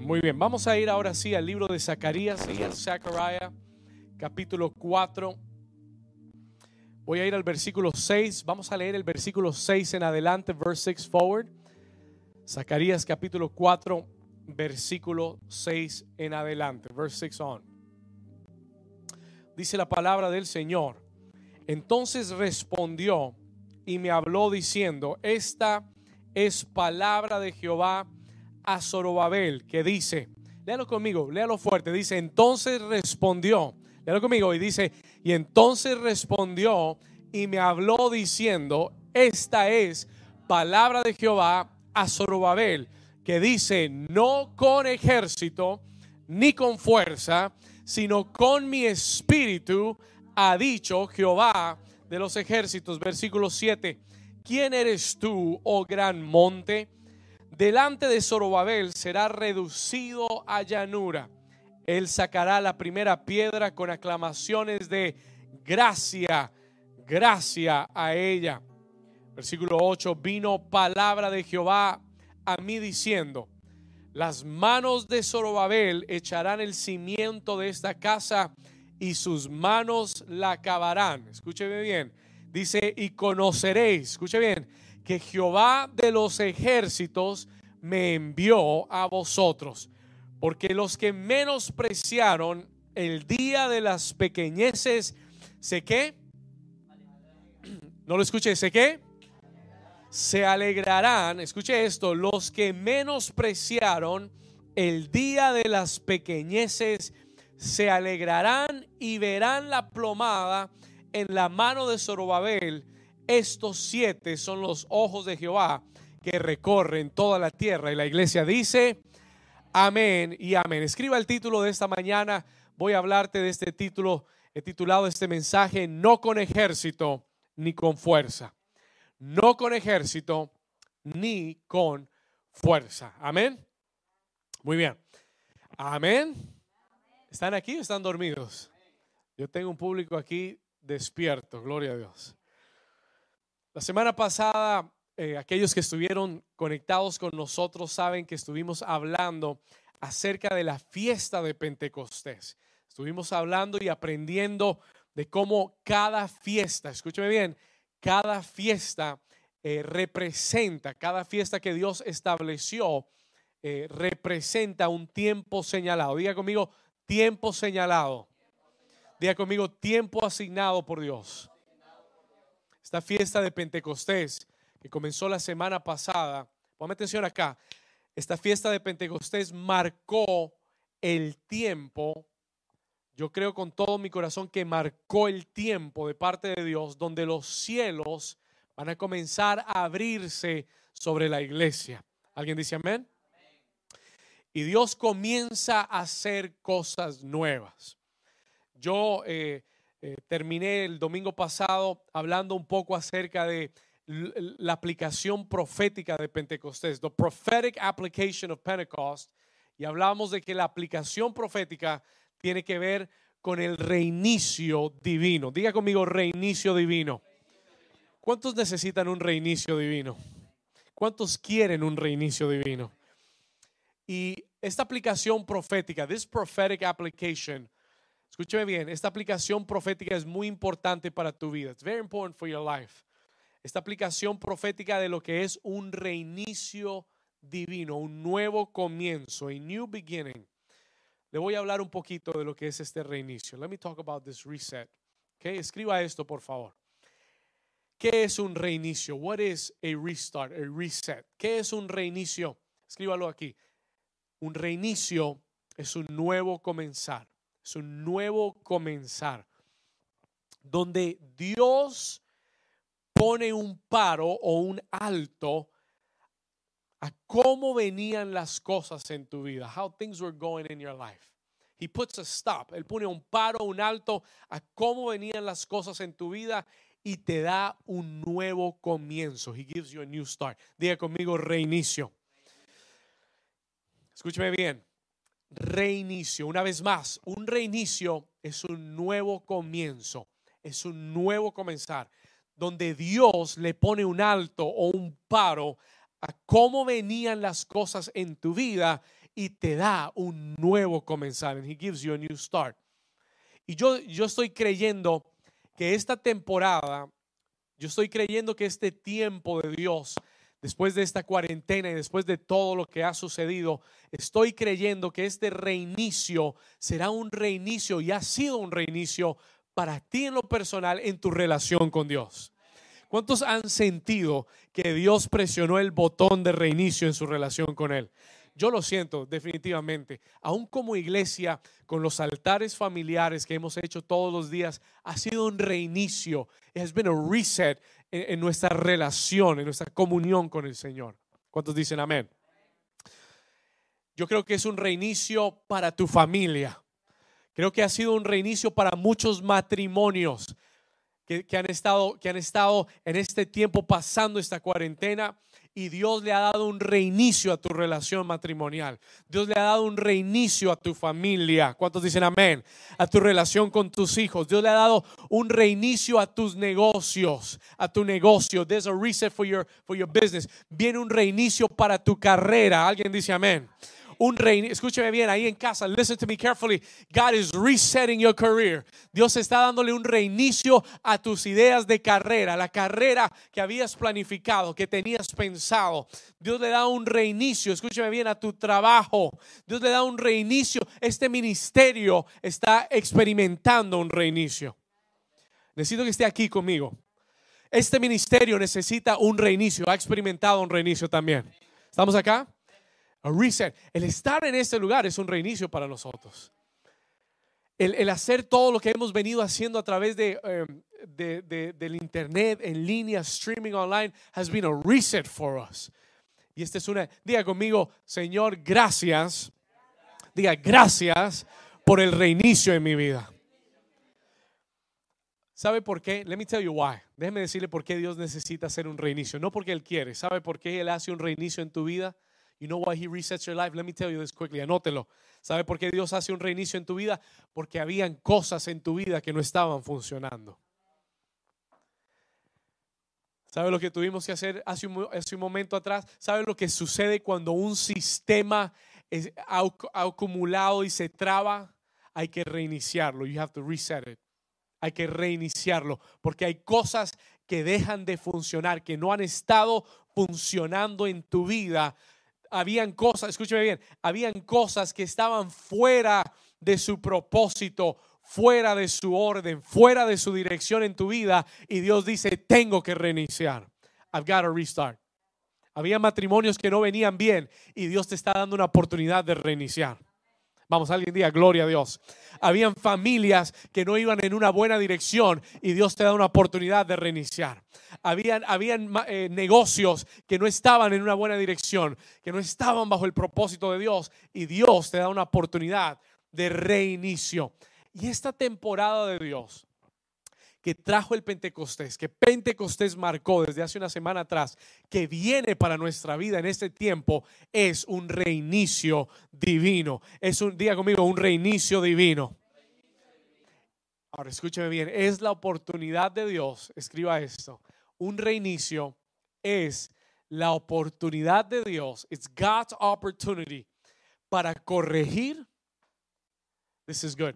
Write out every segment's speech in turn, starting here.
Muy bien, vamos a ir ahora sí al libro de Zacarías y al Zechariah, capítulo 4. Voy a ir al versículo 6. Vamos a leer el versículo 6 en adelante, verse 6 forward. Zacarías capítulo 4, versículo 6 en adelante, verse 6 on. Dice la palabra del Señor. Entonces respondió y me habló diciendo, esta es palabra de Jehová a Zorobabel, que dice, léalo conmigo, léalo fuerte, dice, entonces respondió, léalo conmigo, y dice, y entonces respondió y me habló diciendo, esta es palabra de Jehová a Zorobabel, que dice, no con ejército ni con fuerza, sino con mi espíritu, ha dicho Jehová de los ejércitos. Versículo 7. ¿Quién eres tú, oh gran monte? Delante de Zorobabel será reducido a llanura. Él sacará la primera piedra con aclamaciones de gracia, gracia a ella. Versículo 8. Vino palabra de Jehová a mí diciendo, las manos de Zorobabel echarán el cimiento de esta casa y sus manos la acabarán. Escúcheme bien. Dice, y conoceréis, escuche bien, que Jehová de los ejércitos me envió a vosotros. Porque los que menospreciaron el día de las pequeñeces, ¿sé qué? No lo escuché, ¿sé qué? Se alegrarán, escuche esto, los que menospreciaron el día de las pequeñeces se alegrarán y verán la plomada en la mano de Zorobabel. Estos siete son los ojos de Jehová que recorren toda la tierra. Y la iglesia dice, amén y amén. Escriba el título de esta mañana. Voy a hablarte de este título. He titulado este mensaje, no con ejército ni con fuerza. No con ejército ni con fuerza. Amén. Muy bien. Amén. ¿Están aquí o están dormidos? Yo tengo un público aquí despierto, gloria a Dios. La semana pasada, eh, aquellos que estuvieron conectados con nosotros saben que estuvimos hablando acerca de la fiesta de Pentecostés. Estuvimos hablando y aprendiendo de cómo cada fiesta, escúcheme bien, cada fiesta eh, representa, cada fiesta que Dios estableció, eh, representa un tiempo señalado. Diga conmigo, Tiempo señalado. Diga conmigo, tiempo asignado por Dios. Esta fiesta de Pentecostés que comenzó la semana pasada, ponme atención acá, esta fiesta de Pentecostés marcó el tiempo, yo creo con todo mi corazón que marcó el tiempo de parte de Dios donde los cielos van a comenzar a abrirse sobre la iglesia. ¿Alguien dice amén? y Dios comienza a hacer cosas nuevas. Yo eh, eh, terminé el domingo pasado hablando un poco acerca de la aplicación profética de Pentecostés, the prophetic application of Pentecost, y hablamos de que la aplicación profética tiene que ver con el reinicio divino. Diga conmigo, reinicio divino. ¿Cuántos necesitan un reinicio divino? ¿Cuántos quieren un reinicio divino? Y esta aplicación profética, this prophetic application, escúcheme bien, esta aplicación profética es muy importante para tu vida. It's very important for your life. Esta aplicación profética de lo que es un reinicio divino, un nuevo comienzo, a new beginning. Le voy a hablar un poquito de lo que es este reinicio. Let me talk about this reset. Okay, escriba esto, por favor. ¿Qué es un reinicio? What is a restart, a reset? ¿Qué es un reinicio? Escríbalo aquí. Un reinicio es un nuevo comenzar, un nuevo comenzar, donde Dios pone un paro o un alto a cómo venían las cosas en tu vida, how things were going in your life. He puts a stop, él pone un paro, un alto a cómo venían las cosas en tu vida y te da un nuevo comienzo. He gives you a new start. Diga conmigo reinicio. Escúcheme bien, reinicio, una vez más, un reinicio es un nuevo comienzo, es un nuevo comenzar, donde Dios le pone un alto o un paro a cómo venían las cosas en tu vida y te da un nuevo comenzar. And he gives you a new start. Y yo, yo estoy creyendo que esta temporada, yo estoy creyendo que este tiempo de Dios, después de esta cuarentena y después de todo lo que ha sucedido, estoy creyendo que este reinicio será un reinicio y ha sido un reinicio para ti en lo personal en tu relación con Dios. ¿Cuántos han sentido que Dios presionó el botón de reinicio en su relación con Él? Yo lo siento definitivamente. Aún como iglesia, con los altares familiares que hemos hecho todos los días, ha sido un reinicio. It has been a reset en, nuestra relación, en nuestra comunión con el Señor. ¿Cuántos dicen amén? Yo creo que es un reinicio para tu familia. Creo que ha sido un reinicio para muchos matrimonios que, han estado, que han estado en este tiempo pasando esta cuarentena y Dios le ha dado un reinicio a tu relación matrimonial. Dios le ha dado un reinicio a tu familia. ¿Cuántos dicen amén? A tu relación con tus hijos. Dios le ha dado un reinicio a tus negocios, a tu negocio. There's a reset for your, for your business. Viene un reinicio para tu carrera. Alguien dice amén un. Escúcheme bien ahí en casa. Listen to me carefully. God is resetting your career. Dios está dándole un reinicio a tus ideas de carrera, la carrera que habías planificado, que tenías pensado. Dios le da un reinicio. Escúcheme bien a tu trabajo. Dios le da un reinicio. Este ministerio está experimentando un reinicio. Necesito que esté aquí conmigo. Este ministerio necesita un reinicio. Ha experimentado un reinicio también. ¿Estamos acá? A reset. El estar en este lugar es un reinicio para nosotros. El, hacer todo lo que hemos venido haciendo a través de, em, del internet, en línea, streaming online, has been a reset for us. Y esta es una, diga conmigo, Señor, gracias. Diga, gracias por el reinicio en mi vida. ¿Sabe por qué? Let me tell you why. Déjeme decirle por qué Dios necesita hacer un reinicio. No porque Él quiere. ¿Sabe por qué Él hace un reinicio en tu vida? You know why he resets your life? Let me tell you this quickly. Anótelo. ¿Sabe por qué Dios hace un reinicio en tu vida? Porque habían cosas en tu vida que no estaban funcionando. ¿Sabe lo que tuvimos que hacer hace un, hace un momento atrás? ¿Sabe lo que sucede cuando un sistema es, acumulado y se traba? Hay que reiniciarlo. You have to reset it. Hay que reiniciarlo porque hay cosas que dejan de funcionar, que no han estado funcionando en tu vida habían cosas, escúcheme bien, habían cosas que estaban fuera de su propósito, fuera de su orden, fuera de su dirección en tu vida y Dios dice, tengo que reiniciar. I've got to restart. Había matrimonios que no venían bien y Dios te está dando una oportunidad de reiniciar. Vamos, alguien diga, gloria a Dios. Habían familias que no iban en una buena dirección y Dios te da una oportunidad de reiniciar. Habían, habían eh, negocios que no estaban en una buena dirección, que no estaban bajo el propósito de Dios y Dios te da una oportunidad de reinicio. Y esta temporada de Dios que trajo el Pentecostés, que Pentecostés marcó desde hace una semana atrás, que viene para nuestra vida en este tiempo, es un reinicio divino. Es un, día conmigo, un reinicio divino. Ahora escúcheme bien, es la oportunidad de Dios, escriba esto, un reinicio es la oportunidad de Dios, it's God's opportunity para corregir. This is good.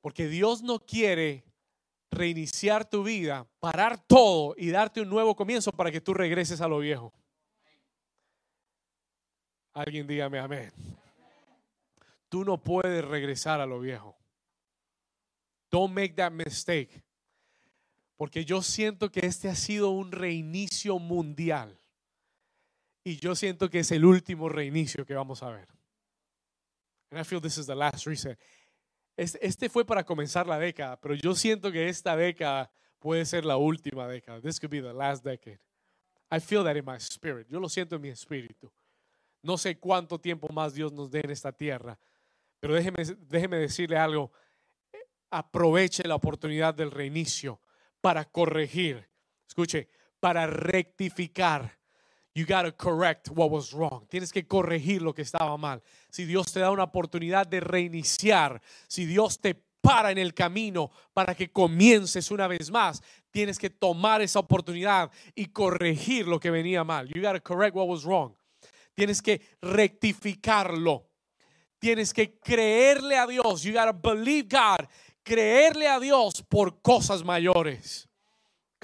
Porque Dios no quiere reiniciar tu vida, parar todo y darte un nuevo comienzo para que tú regreses a lo viejo. Alguien dígame amén. Tú no puedes regresar a lo viejo. Don't make that mistake. Porque yo siento que este ha sido un reinicio mundial. Y yo siento que es el último reinicio que vamos a ver. And I feel this is the last reset. Este fue para comenzar la década, pero yo siento que esta década puede ser la última década. This could be the last decade. I feel that in my spirit. Yo lo siento en mi espíritu. No sé cuánto tiempo más Dios nos dé en esta tierra, pero déjeme, déjeme decirle algo. Aproveche la oportunidad del reinicio para corregir. Escuche, para rectificar You got to correct what was wrong. Tienes que corregir lo que estaba mal. Si Dios te da una oportunidad de reiniciar, si Dios te, para en el camino para que comiences una vez más. Tienes que tomar esa oportunidad y corregir lo que venía mal. You got to correct what was wrong. Tienes que rectificarlo. Tienes que creerle a Dios. You got to believe God. Creerle a Dios por cosas mayores.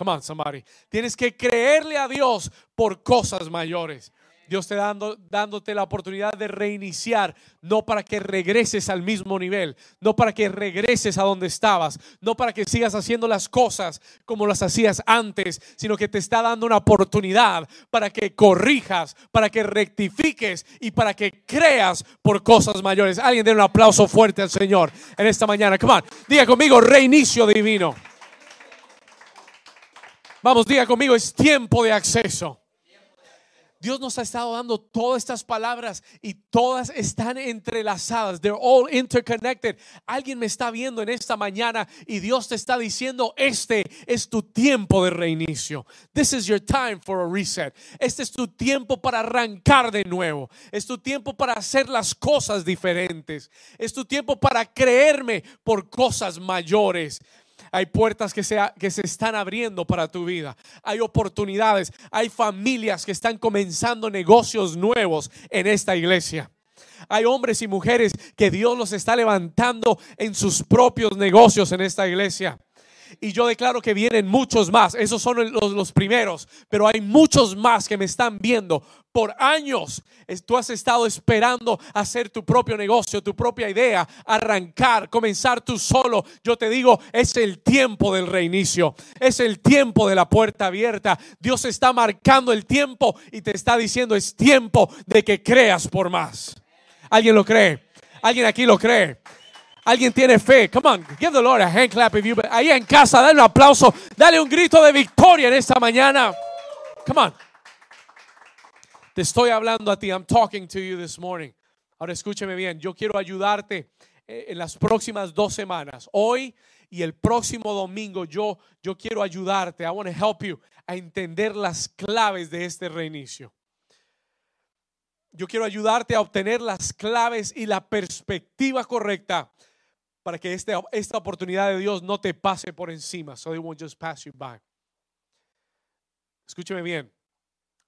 Come on, somebody. Tienes que creerle a Dios por cosas mayores. Dios te dando, dándote la oportunidad de reiniciar, no para que regreses al mismo nivel, no para que regreses a donde estabas, no para que sigas haciendo las cosas como las hacías antes, sino que te está dando una oportunidad para que corrijas, para que rectifiques y para que creas por cosas mayores. Alguien dé un aplauso fuerte al Señor en esta mañana. Come on, diga conmigo, reinicio divino. Vamos, diga conmigo, es tiempo de acceso. Dios nos ha estado dando todas estas palabras y todas están entrelazadas. They're all interconnected. Alguien me está viendo en esta mañana y Dios te está diciendo, este es tu tiempo de reinicio. This is your time for a reset. Este es tu tiempo para arrancar de nuevo. Es tu tiempo para hacer las cosas diferentes. Es tu tiempo para creerme por cosas mayores. Hay puertas que se, que se están abriendo para tu vida. Hay oportunidades. Hay familias que están comenzando negocios nuevos en esta iglesia. Hay hombres y mujeres que Dios los está levantando en sus propios negocios en esta iglesia. Y yo declaro que vienen muchos más. Esos son los, los, primeros. Pero hay muchos más que me están viendo. Por años tú has estado esperando hacer tu propio negocio, tu propia idea, arrancar, comenzar tú solo. Yo te digo, es el tiempo del reinicio. Es el tiempo de la puerta abierta. Dios está marcando el tiempo y te está diciendo, es tiempo de que creas por más. ¿Alguien lo cree? ¿Alguien aquí lo cree? Alguien tiene fe. Come on, give the Lord a hand clap if you. Ahí en casa, dale un aplauso, dale un grito de victoria en esta mañana. Come on. Te estoy hablando a ti. I'm talking to you this morning. Ahora escúcheme bien. Yo quiero ayudarte eh, en las próximas dos semanas. Hoy y el próximo domingo yo, yo quiero ayudarte. I want to help you a entender las claves de este reinicio. Yo quiero ayudarte a obtener las claves y la perspectiva correcta para que este, esta oportunidad de Dios no te pase por encima. So it won't just pass you by. Escúcheme bien.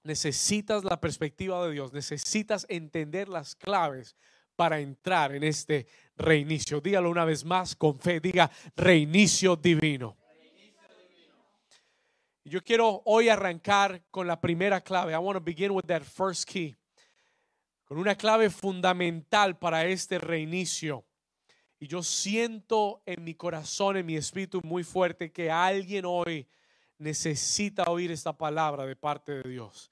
Necesitas la perspectiva de Dios. Necesitas entender las claves para entrar en este reinicio. Dígalo una vez más con fe. Diga reinicio divino. Yo quiero hoy arrancar con la primera clave. I want to begin with that first key. Con una clave fundamental para este reinicio. Y yo siento en mi corazón, en mi espíritu muy fuerte que alguien hoy necesita oír esta palabra de parte de Dios.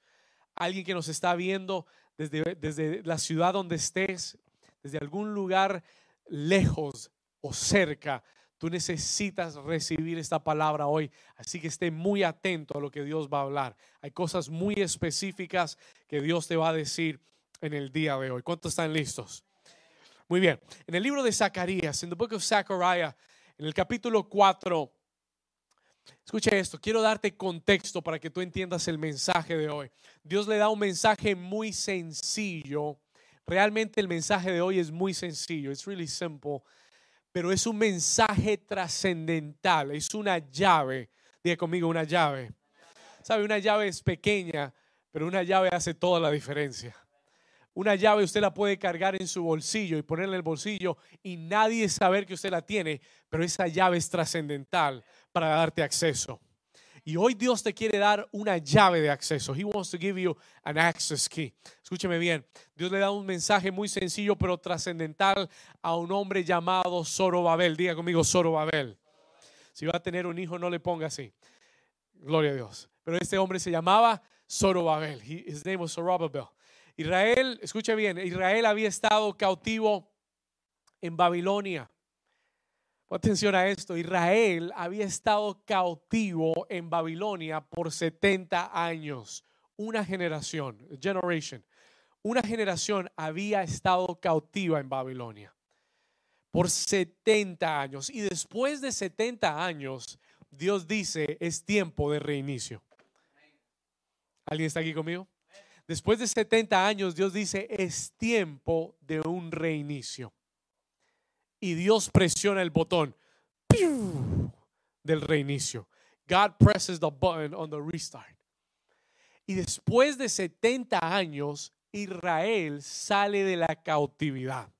Alguien que nos está viendo desde, desde la ciudad donde estés, desde algún lugar lejos o cerca, tú necesitas recibir esta palabra hoy. Así que esté muy atento a lo que Dios va a hablar. Hay cosas muy específicas que Dios te va a decir en el día de hoy. ¿Cuántos están listos? Muy bien. En el libro de Zacarías, en the book of Zechariah, en el capítulo 4, escucha esto, quiero darte contexto para que tú entiendas el mensaje de hoy. Dios le da un mensaje muy sencillo. Realmente el mensaje de hoy es muy sencillo, es really simple, pero es un mensaje trascendental, es una llave. Diga conmigo una llave. ¿Sabe? Una llave es pequeña, pero una llave hace toda la diferencia. Una llave usted la puede cargar en su bolsillo y ponerla en el bolsillo y nadie saber que usted la tiene, pero esa llave es trascendental para darte acceso. Y hoy Dios te quiere dar una llave de acceso. He wants to give you an access key. Escúcheme bien. Dios le da un mensaje muy sencillo pero trascendental a un hombre llamado Zorobabel. Diga conmigo Zorobabel. Si va a tener un hijo, no le ponga así. Gloria a Dios. Pero este hombre se llamaba Zorobabel. His name was Zorobabel. Israel, escucha bien, Israel había estado cautivo en Babilonia. Atención a esto, Israel había estado cautivo en Babilonia por 70 años, una generación, generation. Una generación había estado cautiva en Babilonia por 70 años y después de 70 años Dios dice, es tiempo de reinicio. ¿Alguien está aquí conmigo? Después de 70 años, Dios dice, es tiempo de un reinicio. y Dios presiona el botón del reinicio. God presses the button on the restart. Y después de 70 años, Israel sale de la cautividad.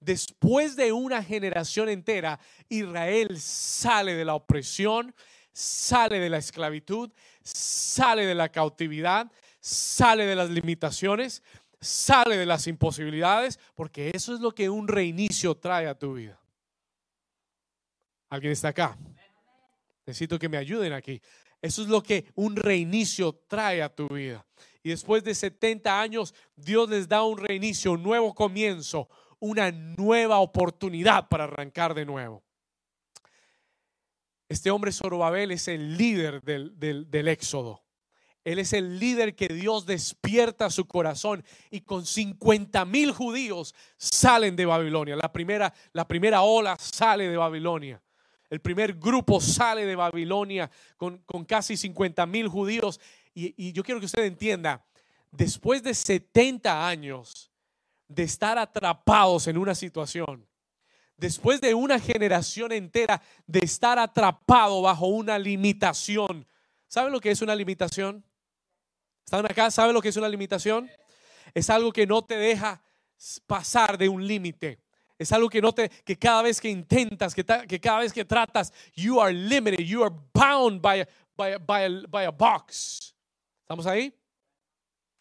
Después de una generación entera, Israel sale de la opresión, sale de la esclavitud, sale de la cautividad, sale de las limitaciones, sale de las imposibilidades, porque eso es lo que un reinicio trae a tu vida. ¿Alguien está acá? Necesito que me ayuden aquí. Eso es lo que un reinicio trae a tu vida. Y después de 70 años, Dios les da un reinicio, un nuevo comienzo, una nueva oportunidad para arrancar de nuevo. Este hombre Zorobabel es el líder del, éxodo. Él es el líder que Dios despierta su corazón y con 50 mil judíos salen de Babilonia. La primera, la primera ola sale de Babilonia. El primer grupo sale de Babilonia con, casi 50 mil judíos. Y, y yo quiero que usted entienda, después de 70 años de estar atrapados en una situación, después de una generación entera de estar atrapado bajo una limitación. ¿Saben lo que es una limitación? ¿Están acá? ¿Saben lo que es una limitación? Es algo que no te deja pasar de un límite. Es algo que no te, que cada vez que intentas, que, cada vez que tratas, you are limited, you are bound by, by, by, by a box. ¿Estamos ahí?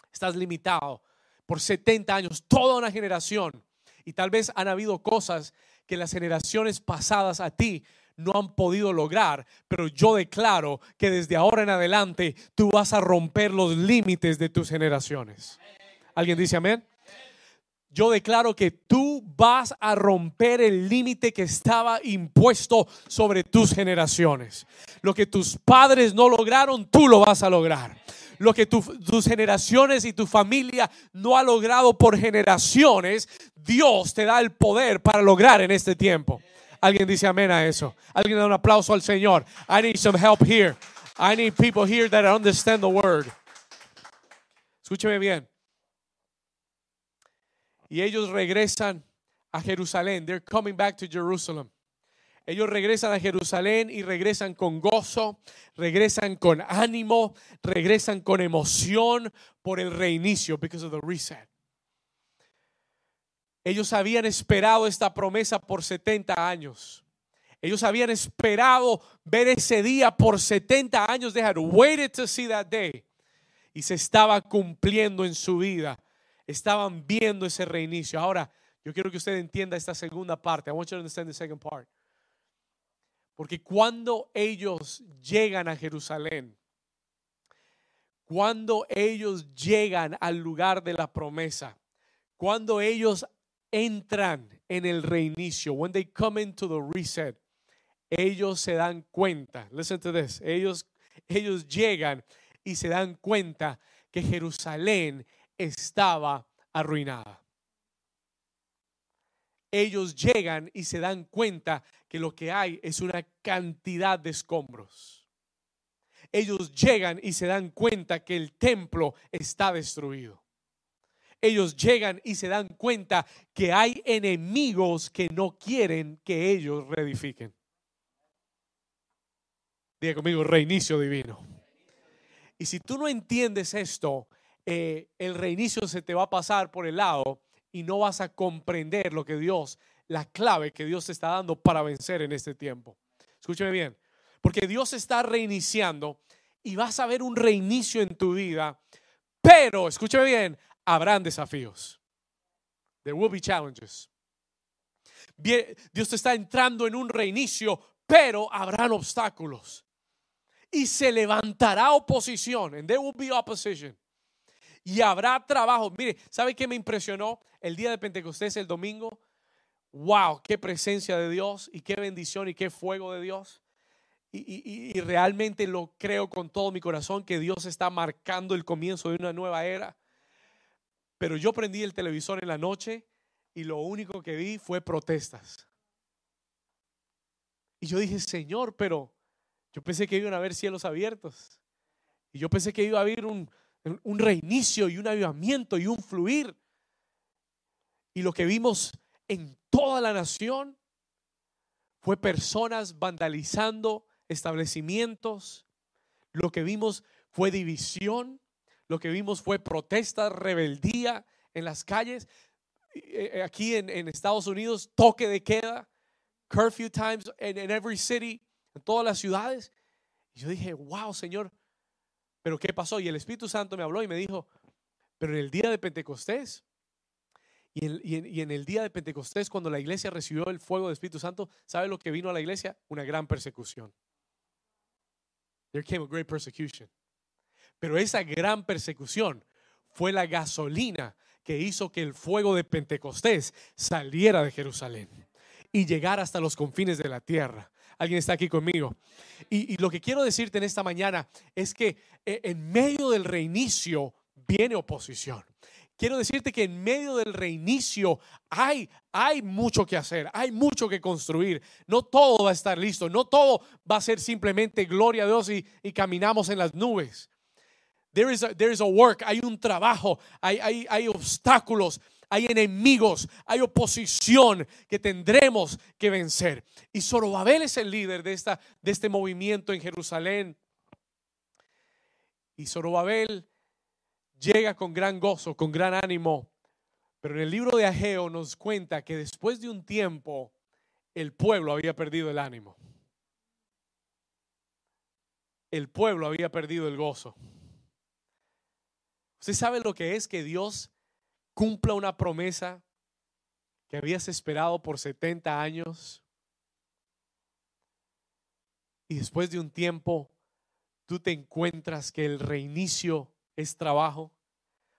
Estás limitado por 70 años, toda una generación. Y tal vez han habido cosas que las generaciones pasadas a ti no han podido lograr, pero yo declaro que desde ahora en adelante tú vas a romper los límites de tus generaciones. ¿Alguien dice amén? Yo declaro que tú vas a romper el límite que estaba impuesto sobre tus generaciones. Lo que tus padres no lograron, tú lo vas a lograr lo que tus generaciones y tu familia no ha logrado por generaciones, Dios te da el poder para lograr en este tiempo. Alguien dice amén a eso. Alguien da un aplauso al Señor. I need some help here. I need people here that understand the word. Escúcheme bien. Y ellos regresan a Jerusalén. They're coming back to Jerusalem. Ellos regresan a Jerusalén y regresan con gozo, regresan con ánimo, regresan con emoción por el reinicio, because of the reset. Ellos habían esperado esta promesa por 70 años. Ellos habían esperado ver ese día por 70 años. They had waited to see that day. Y se estaba cumpliendo en su vida. Estaban viendo ese reinicio. Ahora, yo quiero que usted entienda esta segunda parte. I want you to understand the second part. Porque cuando ellos llegan a Jerusalén, cuando ellos llegan al lugar de la promesa, cuando ellos entran en el reinicio, when they come into the reset, ellos se dan cuenta, listen to this, ellos, ellos llegan y se dan cuenta que Jerusalén estaba arruinada ellos llegan y se dan cuenta que lo que hay es una cantidad de escombros. Ellos llegan y se dan cuenta que el templo está destruido. Ellos llegan y se dan cuenta que hay enemigos que no quieren que ellos reedifiquen. Diga conmigo, reinicio divino. Y si tú no entiendes esto, eh, el reinicio se te va a pasar por el lado y no vas a comprender lo que Dios, la clave que Dios te está dando para vencer en este tiempo. Escúcheme bien, porque Dios está reiniciando y vas a ver un reinicio en tu vida, pero, escúcheme bien, habrán desafíos. There will be challenges. Dios te está entrando en un reinicio, pero habrán obstáculos. Y se levantará oposición. And there will be opposition y habrá trabajo. Mire, ¿sabe qué me impresionó el día de Pentecostés, el domingo? ¡Wow! ¡Qué presencia de Dios y qué bendición y qué fuego de Dios! Y, realmente lo creo con todo mi corazón que Dios está marcando el comienzo de una nueva era. Pero yo prendí el televisor en la noche y lo único que vi fue protestas. Y yo dije, Señor, pero yo pensé que iban a haber cielos abiertos. Y yo pensé que iba a haber un, un reinicio y un avivamiento y un fluir. Y lo que vimos en toda la nación fue personas vandalizando establecimientos. Lo que vimos fue división. Lo que vimos fue protesta, rebeldía en las calles. Eh, eh, aquí en, Estados Unidos, toque de queda, curfew times en every city, en todas las ciudades. Y yo dije, wow, Señor, pero ¿qué pasó? Y el Espíritu Santo me habló y me dijo, pero en el día de Pentecostés, y en, el día de Pentecostés, cuando la iglesia recibió el fuego del Espíritu Santo, ¿sabe lo que vino a la iglesia? Una gran persecución. There came a great persecution. Pero esa gran persecución fue la gasolina que hizo que el fuego de Pentecostés saliera de Jerusalén y llegara hasta los confines de la tierra. Alguien está aquí conmigo. Y, lo que quiero decirte en esta mañana es que eh, en medio del reinicio viene oposición. Quiero decirte que en medio del reinicio hay, hay mucho que hacer, hay mucho que construir. No todo va a estar listo, no todo va a ser simplemente gloria a Dios y caminamos en las nubes. There is a, there is a work, hay un trabajo, hay, hay, hay obstáculos, hay enemigos, hay oposición que tendremos que vencer. Y Zorobabel es el líder de, esta, de este movimiento en Jerusalén. Y Zorobabel llega con gran gozo, con gran ánimo. Pero en el libro de Ageo nos cuenta que después de un tiempo el pueblo había perdido el ánimo. El pueblo había perdido el gozo. ¿Usted sabe lo que es que Dios cumpla una promesa que habías esperado por 70 años? Y después de un tiempo, tú te encuentras que el reinicio es trabajo.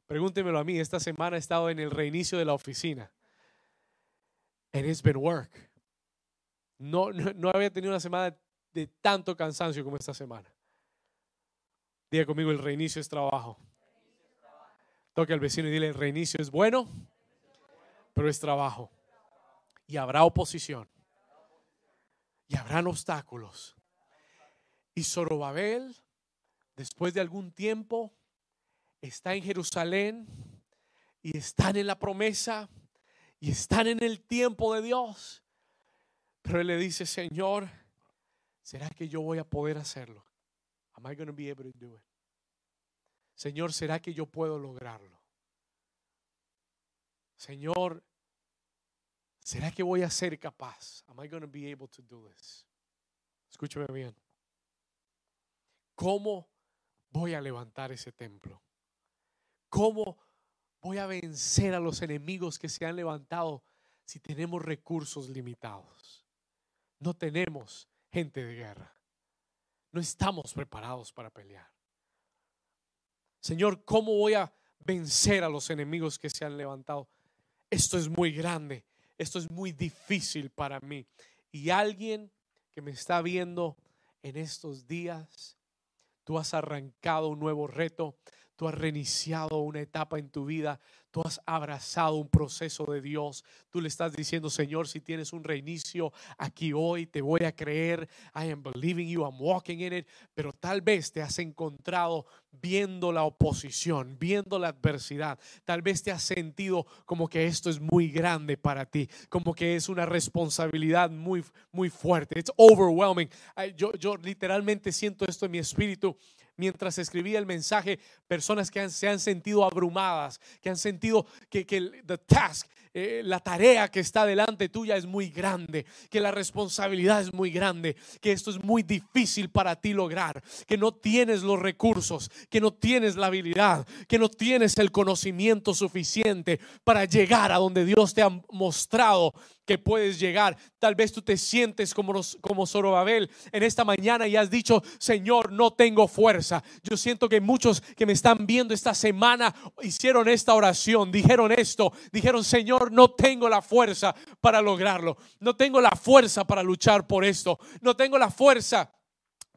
Pregúntemelo a mí, esta semana he estado en el reinicio de la oficina. And it's been work. No, no, había tenido una semana de tanto cansancio como esta semana. Diga conmigo, el reinicio es trabajo. Toque al vecino y dile, reinicio es bueno, pero es trabajo. Y habrá oposición. Y habrán obstáculos. Y Zorobabel, después de algún tiempo, está en Jerusalén y están en la promesa y están en el tiempo de Dios. Pero él le dice, Señor, ¿será que yo voy a poder hacerlo? Am I going to be able to do it? Señor, ¿será que yo puedo lograrlo? Señor, ¿será que voy a ser capaz? Am I going to be able to do this? Escúchame bien. ¿Cómo voy a levantar ese templo? ¿Cómo voy a vencer a los enemigos que se han levantado si tenemos recursos limitados? No tenemos gente de guerra. No estamos preparados para pelear. Señor, ¿cómo voy a vencer a los enemigos que se han levantado? Esto es muy grande, esto es muy difícil para mí. Y alguien que me está viendo en estos días, tú has arrancado un nuevo reto, Tú has reiniciado una etapa en tu vida. Tú has abrazado un proceso de Dios. Tú le estás diciendo, Señor, si tienes un reinicio aquí hoy, te voy a creer. I am believing you, I'm walking in it. Pero tal vez te has encontrado viendo la oposición, viendo la adversidad. Tal vez te has sentido como que esto es muy grande para ti, como que es una responsabilidad muy, muy fuerte. It's overwhelming. Yo, yo literalmente siento esto en mi espíritu mientras escribía el mensaje, personas que se han sentido abrumadas, que han sentido que, el task, eh, la tarea que está delante tuya es muy grande, que la responsabilidad es muy grande, que esto es muy difícil para ti lograr, que no tienes los recursos, que no tienes la habilidad, que no tienes el conocimiento suficiente para llegar a donde Dios te ha mostrado que puedes llegar. Tal vez tú te sientes como, como Zorobabel en esta mañana y has dicho, Señor, no tengo fuerza. Yo siento que muchos que me están viendo esta semana hicieron esta oración, dijeron esto, dijeron, Señor, no tengo la fuerza para lograrlo. No tengo la fuerza para luchar por esto. No tengo la fuerza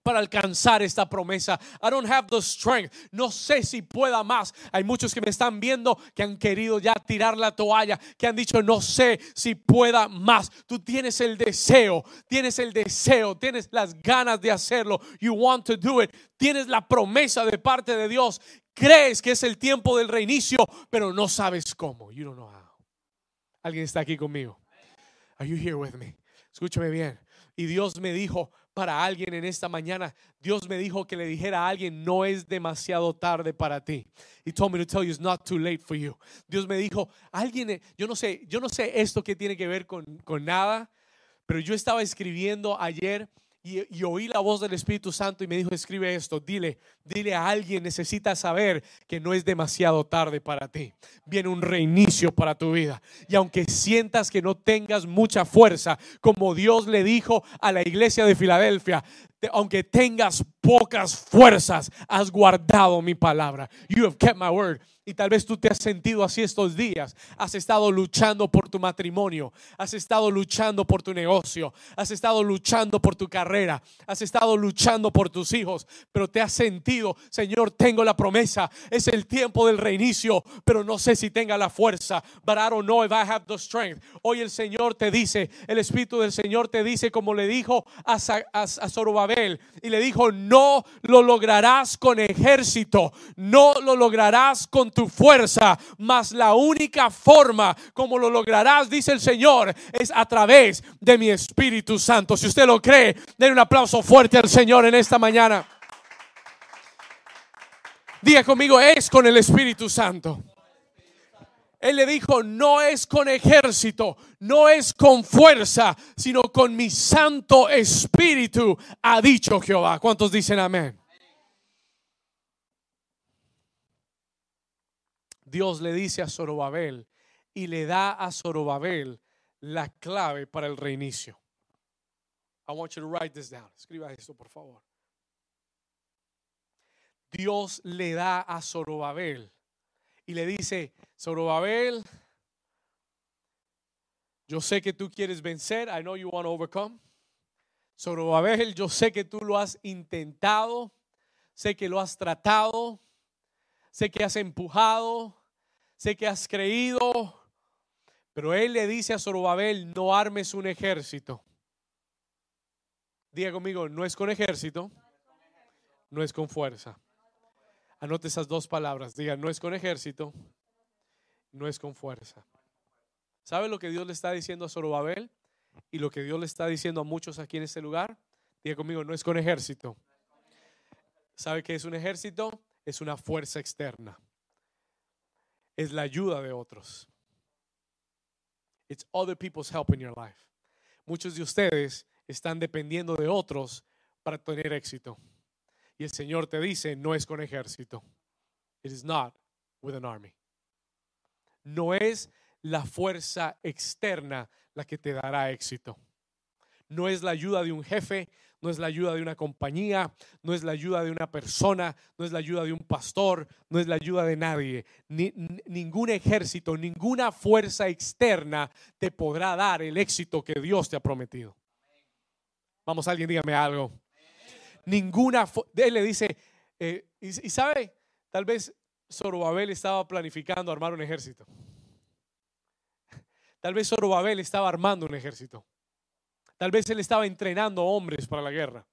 para alcanzar esta promesa. I don't have the strength. No sé si pueda más. Hay muchos que me están viendo que han querido ya tirar la toalla, que han dicho, no sé si pueda más. Tú tienes el deseo, tienes el deseo, tienes las ganas de hacerlo. You want to do it. Tienes la promesa de parte de Dios. Crees que es el tiempo del reinicio, pero no sabes cómo. You don't know how. ¿Alguien está aquí conmigo? Are you here with me? Escúchame bien. Y Dios me dijo para alguien en esta mañana, Dios me dijo que le dijera a alguien, no es demasiado tarde para ti. He told me to tell you it's not too late for you. Dios me dijo, alguien, yo no sé, yo no sé esto que tiene que ver con, con nada, pero yo estaba escribiendo ayer y, oí la voz del Espíritu Santo y me dijo, escribe esto, dile, dile a alguien, necesita saber que no es demasiado tarde para ti. Viene un reinicio para tu vida. Y aunque sientas que no tengas mucha fuerza, como Dios le dijo a la iglesia de Filadelfia, aunque tengas pocas fuerzas, has guardado mi palabra. You have kept my word. Y tal vez tú te has sentido así estos días. Has estado luchando por tu matrimonio, has estado luchando por tu negocio, has estado luchando por tu carrera, has estado luchando por tus hijos, pero te has sentido, Señor, tengo la promesa, es el tiempo del reinicio, pero no sé si tenga la fuerza. But I don't know if I have the strength. Hoy el Señor te dice, el Espíritu del Señor te dice, como le dijo a, a, Zorobabel, y le dijo, no lo lograrás con ejército, no lo lograrás con tu fuerza, mas la única forma como lo lograrás, dice el Señor, es a través de mi Espíritu Santo. Si usted lo cree, den un aplauso fuerte al Señor en esta mañana. Diga conmigo, es con el Espíritu Santo. Él le dijo, no es con ejército, no es con fuerza, sino con mi Santo Espíritu, ha dicho Jehová. ¿Cuántos dicen amén? Dios le dice a Zorobabel y le da a Zorobabel la clave para el reinicio. I want you to write this down. Escriba esto, por favor. Dios le da a Zorobabel y le dice, Zorobabel, yo sé que tú quieres vencer. I know you want to overcome. Zorobabel, yo sé que tú lo has intentado. Sé que lo has tratado. Sé que has empujado sé que has creído, pero él le dice a Zorobabel, no armes un ejército. Diga conmigo, no es con ejército, no es con fuerza. Anote esas dos palabras. Diga, no es con ejército, no es con fuerza. ¿Sabe lo que Dios le está diciendo a Zorobabel? Y lo que Dios le está diciendo a muchos aquí en este lugar. Diga conmigo, no es con ejército. ¿Sabe qué es un ejército? Es una fuerza externa es la ayuda de otros. It's other people's help in your life. Muchos de ustedes están dependiendo de otros para tener éxito. Y el Señor te dice, no es con ejército. It is not with an army. No es la fuerza externa la que te dará éxito. No es la ayuda de un jefe, no es la ayuda de una compañía, no es la ayuda de una persona, no es la ayuda de un pastor, no es la ayuda de nadie. Ni, ningún ejército, ninguna fuerza externa te podrá dar el éxito que Dios te ha prometido. Vamos, alguien dígame algo. Ninguna, él le dice, eh, y, sabe, tal vez Zorobabel estaba planificando armar un ejército. Tal vez Zorobabel estaba armando un ejército. Tal vez él estaba entrenando hombres para la guerra.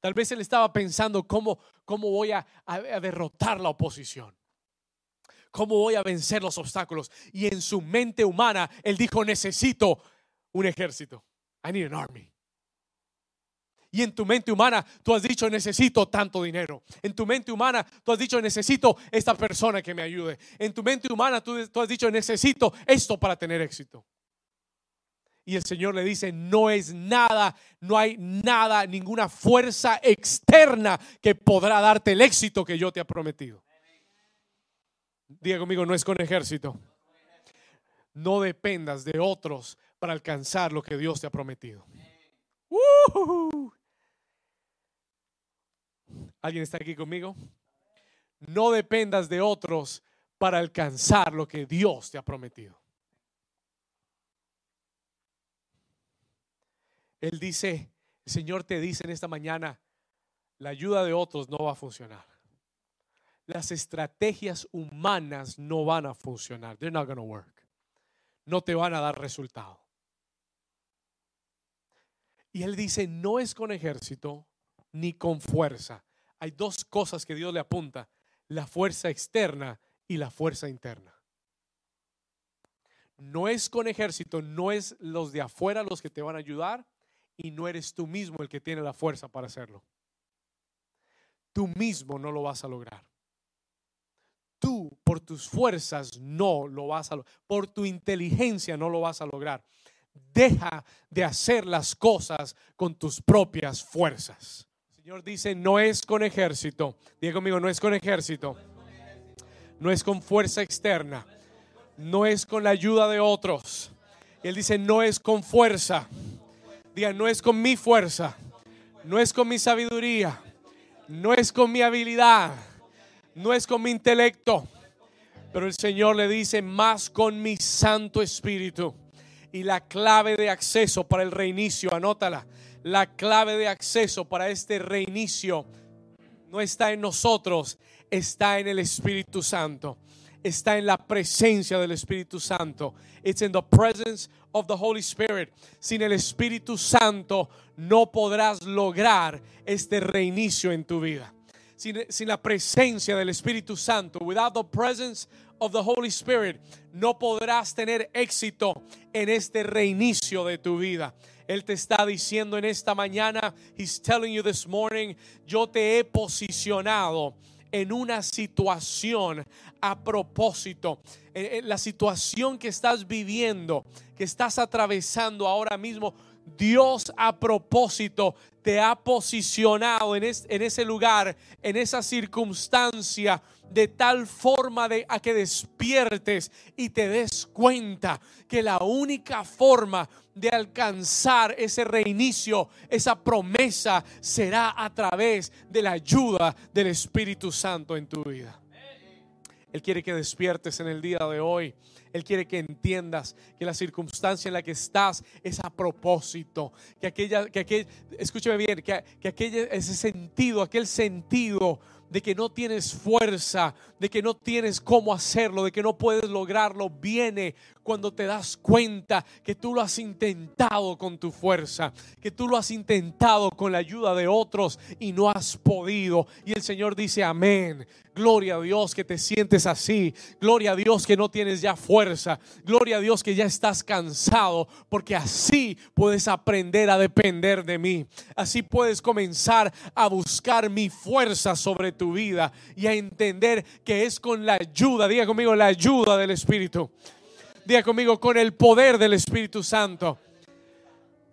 Tal vez él estaba pensando cómo, cómo voy a, derrotar la oposición. Cómo voy a vencer los obstáculos. Y en su mente humana, él dijo, necesito un ejército. I need an army. Y en tu mente humana tú has dicho necesito tanto dinero. En tu mente humana tú has dicho necesito esta persona que me ayude. En tu mente humana tú, has dicho necesito esto para tener éxito. Y el Señor le dice, no es nada, no hay nada, ninguna fuerza externa que podrá darte el éxito que yo te he prometido. Diga conmigo, no es con ejército. No dependas de otros para alcanzar lo que Dios te ha prometido. ¿Alguien está aquí conmigo? No dependas de otros para alcanzar lo que Dios te ha prometido. Él dice, el Señor te dice en esta mañana, la ayuda de otros no va a funcionar. Las estrategias humanas no van a funcionar. They're not going to work. No te van a dar resultado. Y él dice, no es con ejército ni con fuerza. Hay dos cosas que Dios le apunta, la fuerza externa y la fuerza interna. No es con ejército, no es los de afuera los que te van a ayudar y no eres tú mismo el que tiene la fuerza para hacerlo. Tú mismo no lo vas a lograr. Tú por tus fuerzas no lo vas a lograr. Por tu inteligencia no lo vas a lograr. Deja de hacer las cosas con tus propias fuerzas. Señor dice, no es con ejército. Diga conmigo, no es con ejército. No es con fuerza externa. No es con la ayuda de otros. Él dice, no es con fuerza. Diga, no es con mi fuerza. No es con mi sabiduría. No es con mi habilidad. No es con mi intelecto. Pero el Señor le dice, más con mi Santo Espíritu y la clave de acceso para el reinicio, anótala, la clave de acceso para este reinicio no está en nosotros, está en el Espíritu Santo. Está en la presencia del Espíritu Santo. It's in the presence of the Holy Spirit. Sin el Espíritu Santo no podrás lograr este reinicio en tu vida. Sin, la presencia del Espíritu Santo, without the presence of the Holy Spirit, no podrás tener éxito en este reinicio de tu vida. Él te está diciendo en esta mañana, He's telling you this morning, yo te he posicionado en una situación a propósito. En la situación que estás viviendo, que estás atravesando ahora mismo, Dios a propósito te ha posicionado en, en, ese lugar, en esa circunstancia, de tal forma de, a que despiertes y te des cuenta que la única forma de alcanzar ese reinicio, esa promesa, será a través de la ayuda del Espíritu Santo en tu vida. Él quiere que despiertes en el día de hoy. Él quiere que entiendas que la circunstancia en la que estás es a propósito. Que aquella, que aquel, escúchame bien, que, que ese sentido, aquel sentido de que no tienes fuerza, de que no tienes cómo hacerlo, de que no puedes lograrlo, viene cuando te das cuenta que tú lo has intentado con tu fuerza, que tú lo has intentado con la ayuda de otros y no has podido. Y el Señor dice, amén. Gloria a Dios que te sientes así. Gloria a Dios que no tienes ya fuerza. Gloria a Dios que ya estás cansado. Porque así puedes aprender a depender de mí. Así puedes comenzar a buscar mi fuerza sobre tu vida y a entender que es con la ayuda, diga conmigo, la ayuda del Espíritu. Conmigo, con el poder del Espíritu Santo.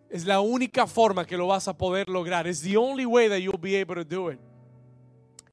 Es la única forma que lo vas a poder lograr. Es the only way that you'll be able to do it.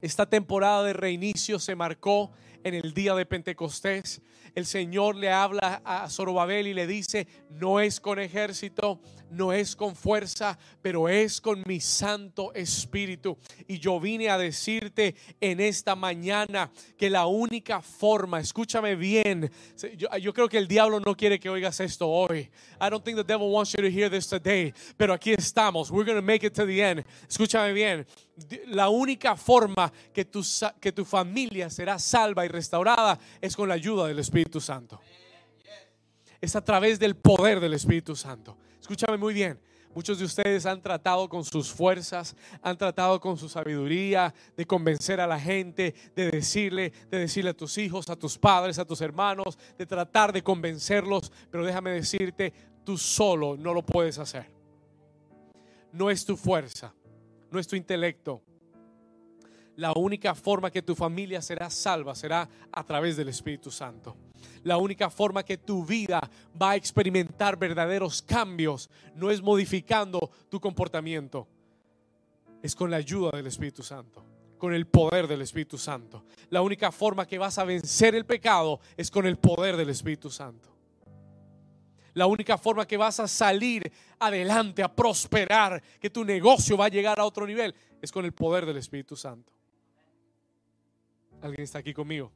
Esta temporada de reinicio se marcó en el día de Pentecostés. El Señor le habla a Zorobabel y le dice, no es con ejército, no es con fuerza, pero es con mi Santo Espíritu. Y yo vine a decirte en esta mañana que la única forma, escúchame bien, yo, creo que el diablo no quiere que oigas esto hoy. I don't think the devil wants you to hear this today, pero aquí estamos. We're going to make it to the end. Escúchame bien. La única forma que tu, que tu familia será salva y restaurada es con la ayuda del Espíritu Santo. Es a través del poder del Espíritu Santo. Escúchame muy bien. Muchos de ustedes han tratado con sus fuerzas, han tratado con su sabiduría de convencer a la gente, de decirle, de decirle a tus hijos, a tus padres, a tus hermanos, de tratar de convencerlos, pero déjame decirte, tú solo no lo puedes hacer. No es tu fuerza, no es tu intelecto. La única forma que tu familia será salva será a través del Espíritu Santo. La única forma que tu vida va a experimentar verdaderos cambios no es modificando tu comportamiento, es con la ayuda del Espíritu Santo, con el poder del Espíritu Santo. La única forma que vas a vencer el pecado es con el poder del Espíritu Santo. La única forma que vas a salir adelante, a prosperar, que tu negocio va a llegar a otro nivel, es con el poder del Espíritu Santo. ¿Alguien está aquí conmigo?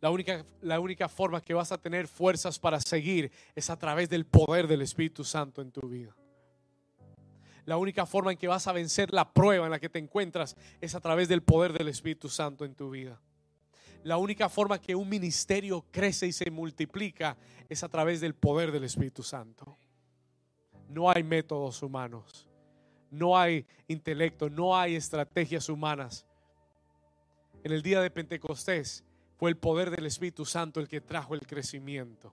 La única, la única forma que vas a tener fuerzas para seguir es a través del poder del Espíritu Santo en tu vida. La única forma en que vas a vencer la prueba en la que te encuentras es a través del poder del Espíritu Santo en tu vida. La única forma que un ministerio crece y se multiplica es a través del poder del Espíritu Santo. No hay métodos humanos, no hay intelecto, no hay estrategias humanas. En el día de Pentecostés, Fue el poder del Espíritu Santo el que trajo el crecimiento.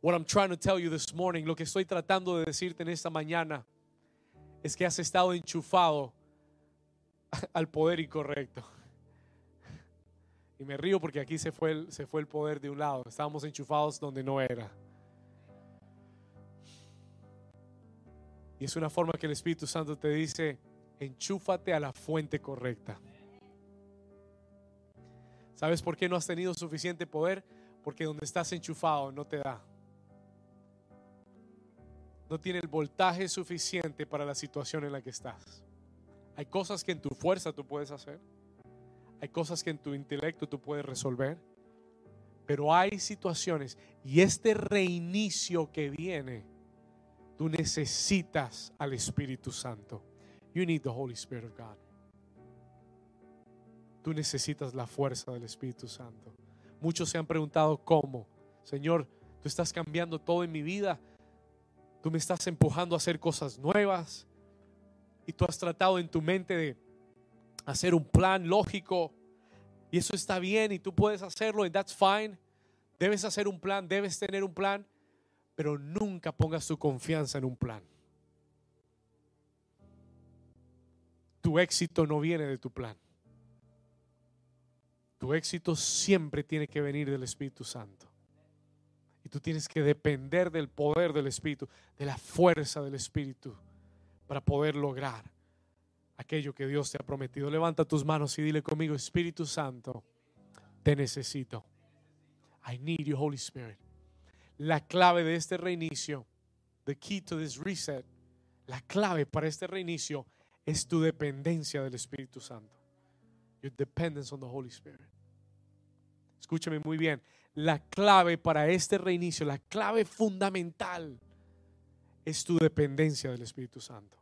What I'm trying to tell you this morning, lo que estoy tratando de decirte en esta mañana, es que has estado enchufado al poder incorrecto. Y me río porque aquí se fue el, se fue el poder de un lado. Estábamos enchufados donde no era. Y es una forma que el Espíritu Santo te dice, enchúfate a la fuente correcta. ¿Sabes por qué no has tenido suficiente poder? Porque donde estás enchufado no te da. No tiene el voltaje suficiente para la situación en la que estás. Hay cosas que en tu fuerza tú puedes hacer. Hay cosas que en tu intelecto tú puedes resolver. Pero hay situaciones y este reinicio que viene, tú necesitas al Espíritu Santo. You need the Holy Spirit of God. Tú necesitas la fuerza del Espíritu Santo. Muchos se han preguntado cómo. Señor, tú estás cambiando todo en mi vida. Tú me estás empujando a hacer cosas nuevas. Y tú has tratado en tu mente de hacer un plan lógico. Y eso está bien y tú puedes hacerlo y that's fine. Debes hacer un plan, debes tener un plan. Pero nunca pongas tu confianza en un plan. Tu éxito no viene de tu plan. Tu éxito siempre tiene que venir del Espíritu Santo. Y tú tienes que depender del poder del Espíritu, de la fuerza del Espíritu, para poder lograr aquello que Dios te ha prometido. Levanta tus manos y dile conmigo, Espíritu Santo, te necesito. I need you, Holy Spirit. La clave de este reinicio, the key to this reset, la clave para este reinicio es tu dependencia del Espíritu Santo. Your dependence on the Holy Spirit. Escúchame muy bien. La clave para este reinicio, la clave fundamental es tu dependencia del Espíritu Santo.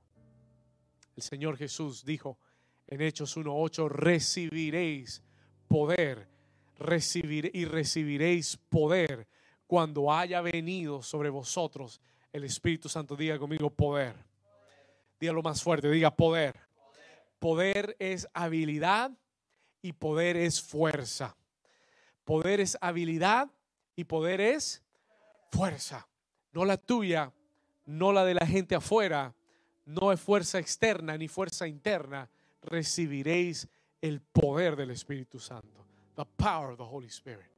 El Señor Jesús dijo en Hechos 1:8, recibiréis poder, recibir y recibiréis poder cuando haya venido sobre vosotros el Espíritu Santo. Diga conmigo poder. Dígalo más fuerte, diga poder. Poder es habilidad y poder es fuerza. Poder es habilidad y poder es fuerza. No la tuya, no la de la gente afuera, no es fuerza externa ni fuerza interna. Recibiréis el poder del Espíritu Santo. The power of the Holy Spirit.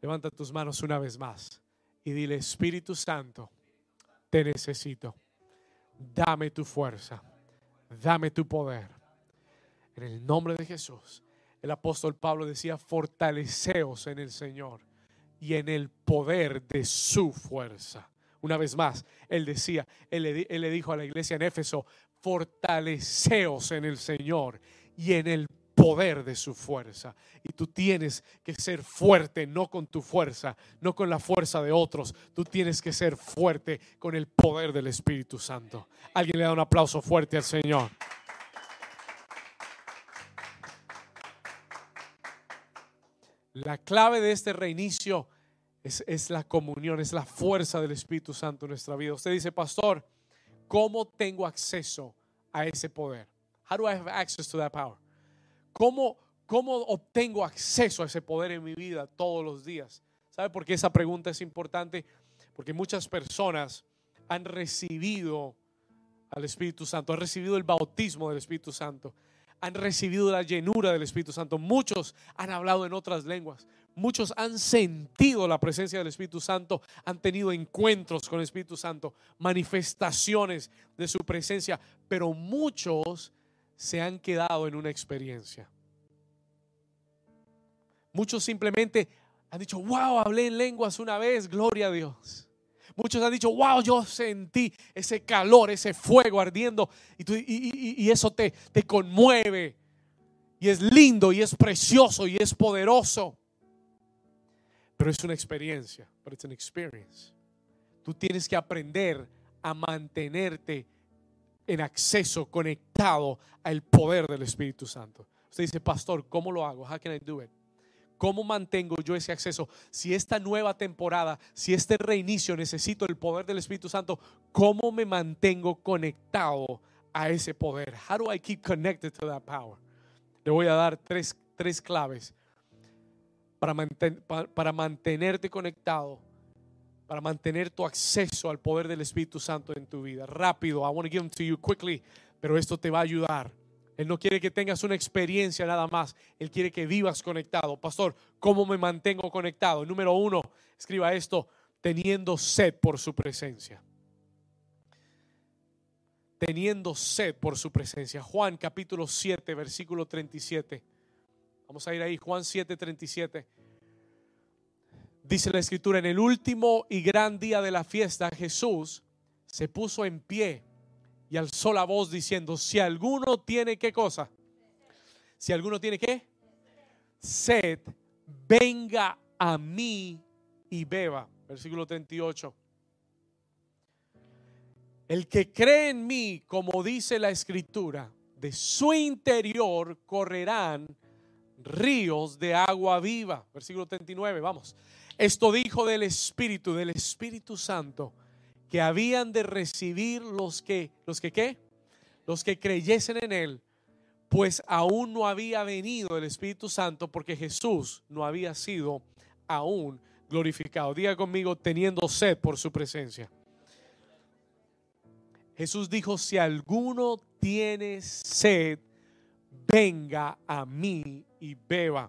Levanta tus manos una vez más y dile, Espíritu Santo, te necesito. Dame tu fuerza. Dame tu poder. En el nombre de Jesús. El apóstol Pablo decía, fortaleceos en el Señor y en el poder de su fuerza. Una vez más, él decía, él le, dijo a la iglesia en Éfeso, fortaleceos en el Señor y en el poder de su fuerza. Y tú tienes que ser fuerte, no con tu fuerza, no con la fuerza de otros. Tú tienes que ser fuerte con el poder del Espíritu Santo. Alguien le da un aplauso fuerte al Señor. La clave de este reinicio es, la comunión, es la fuerza del Espíritu Santo en nuestra vida. Usted dice, pastor, ¿cómo tengo acceso a ese poder? How do I have access to that power? ¿Cómo, ¿Cómo obtengo acceso a ese poder en mi vida todos los días? ¿Sabe por qué esa pregunta es importante? Porque muchas personas han recibido al Espíritu Santo, han recibido el bautismo del Espíritu Santo, han recibido la llenura del Espíritu Santo. Muchos han hablado en otras lenguas. Muchos han sentido la presencia del Espíritu Santo, han tenido encuentros con el Espíritu Santo, manifestaciones de su presencia, pero muchos se han quedado en una experiencia. Muchos simplemente han dicho, wow, hablé en lenguas una vez, gloria a Dios. Muchos han dicho, wow, yo sentí ese calor, ese fuego ardiendo y, eso te, conmueve. Y es lindo y es precioso y es poderoso. Pero es una experiencia, pero es una experience. Tú tienes que aprender a mantenerte en acceso, conectado al poder del Espíritu Santo. Usted dice, pastor, ¿cómo lo hago? How can I do it? ¿Cómo mantengo yo ese acceso? Si esta nueva temporada, si este reinicio necesito el poder del Espíritu Santo, ¿cómo me mantengo conectado a ese poder? How do I keep connected to that power? Le voy a dar tres, tres claves para, para mantenerte conectado, para mantener tu acceso al poder del Espíritu Santo en tu vida. Rápido, I want to give them to you quickly, pero esto te va a ayudar. Él no quiere que tengas una experiencia nada más. Él quiere que vivas conectado. Pastor, ¿cómo me mantengo conectado? Número uno, escriba esto, teniendo sed por su presencia. Teniendo sed por su presencia. Juan capítulo 7, versículo 37. Vamos a ir ahí, Juan 7, 37. Dice la escritura, en el último y gran día de la fiesta, Jesús se puso en pie y alzó la voz diciendo, si alguno tiene qué cosa, si alguno tiene qué, sed, venga a mí y beba. Versículo 38. El que cree en mí, como dice la escritura, de su interior correrán ríos de agua viva. Versículo 39, vamos. Esto dijo del Espíritu, del Espíritu Santo que habían de recibir los que, los que qué, los que creyesen en él, pues aún no había venido el Espíritu Santo porque Jesús no había sido aún glorificado. Diga conmigo, teniendo sed por su presencia. Jesús dijo, si alguno tiene sed, venga a mí y beba.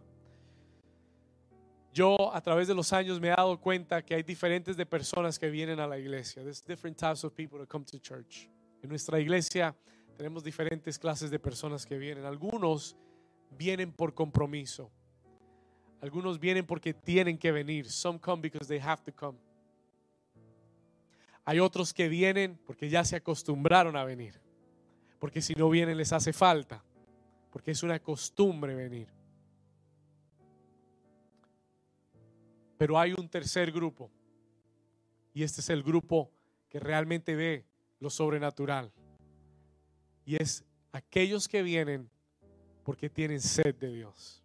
Yo a través de los años me he dado cuenta que hay diferentes de personas que vienen a la iglesia. There's different types of people that come to church. En nuestra iglesia tenemos diferentes clases de personas que vienen. Algunos vienen por compromiso. Algunos vienen porque tienen que venir. Some come because they have to come. Hay otros que vienen porque ya se acostumbraron a venir. Porque si no vienen les hace falta. Porque es una costumbre venir. Pero hay un tercer grupo. Y este es el grupo que realmente ve lo sobrenatural. Y es aquellos que vienen porque tienen sed de Dios.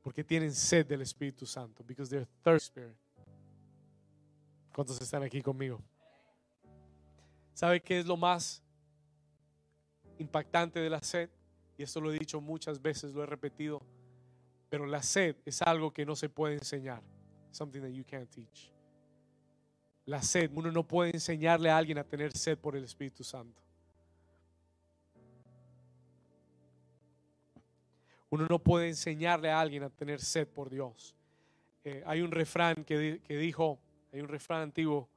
Porque tienen sed del Espíritu Santo. Because they're thirsty spirit. ¿Cuántos están aquí conmigo? ¿Sabe qué es lo más impactante de la sed? Y esto lo he dicho muchas veces, lo he repetido. Pero la sed es algo que no se puede enseñar something that you can't teach. La sed, uno no puede enseñarle a alguien a tener sed por el Espíritu Santo. Uno no puede enseñarle a alguien a tener sed por Dios. Eh, hay un refrán que, que, dijo, hay un refrán antiguo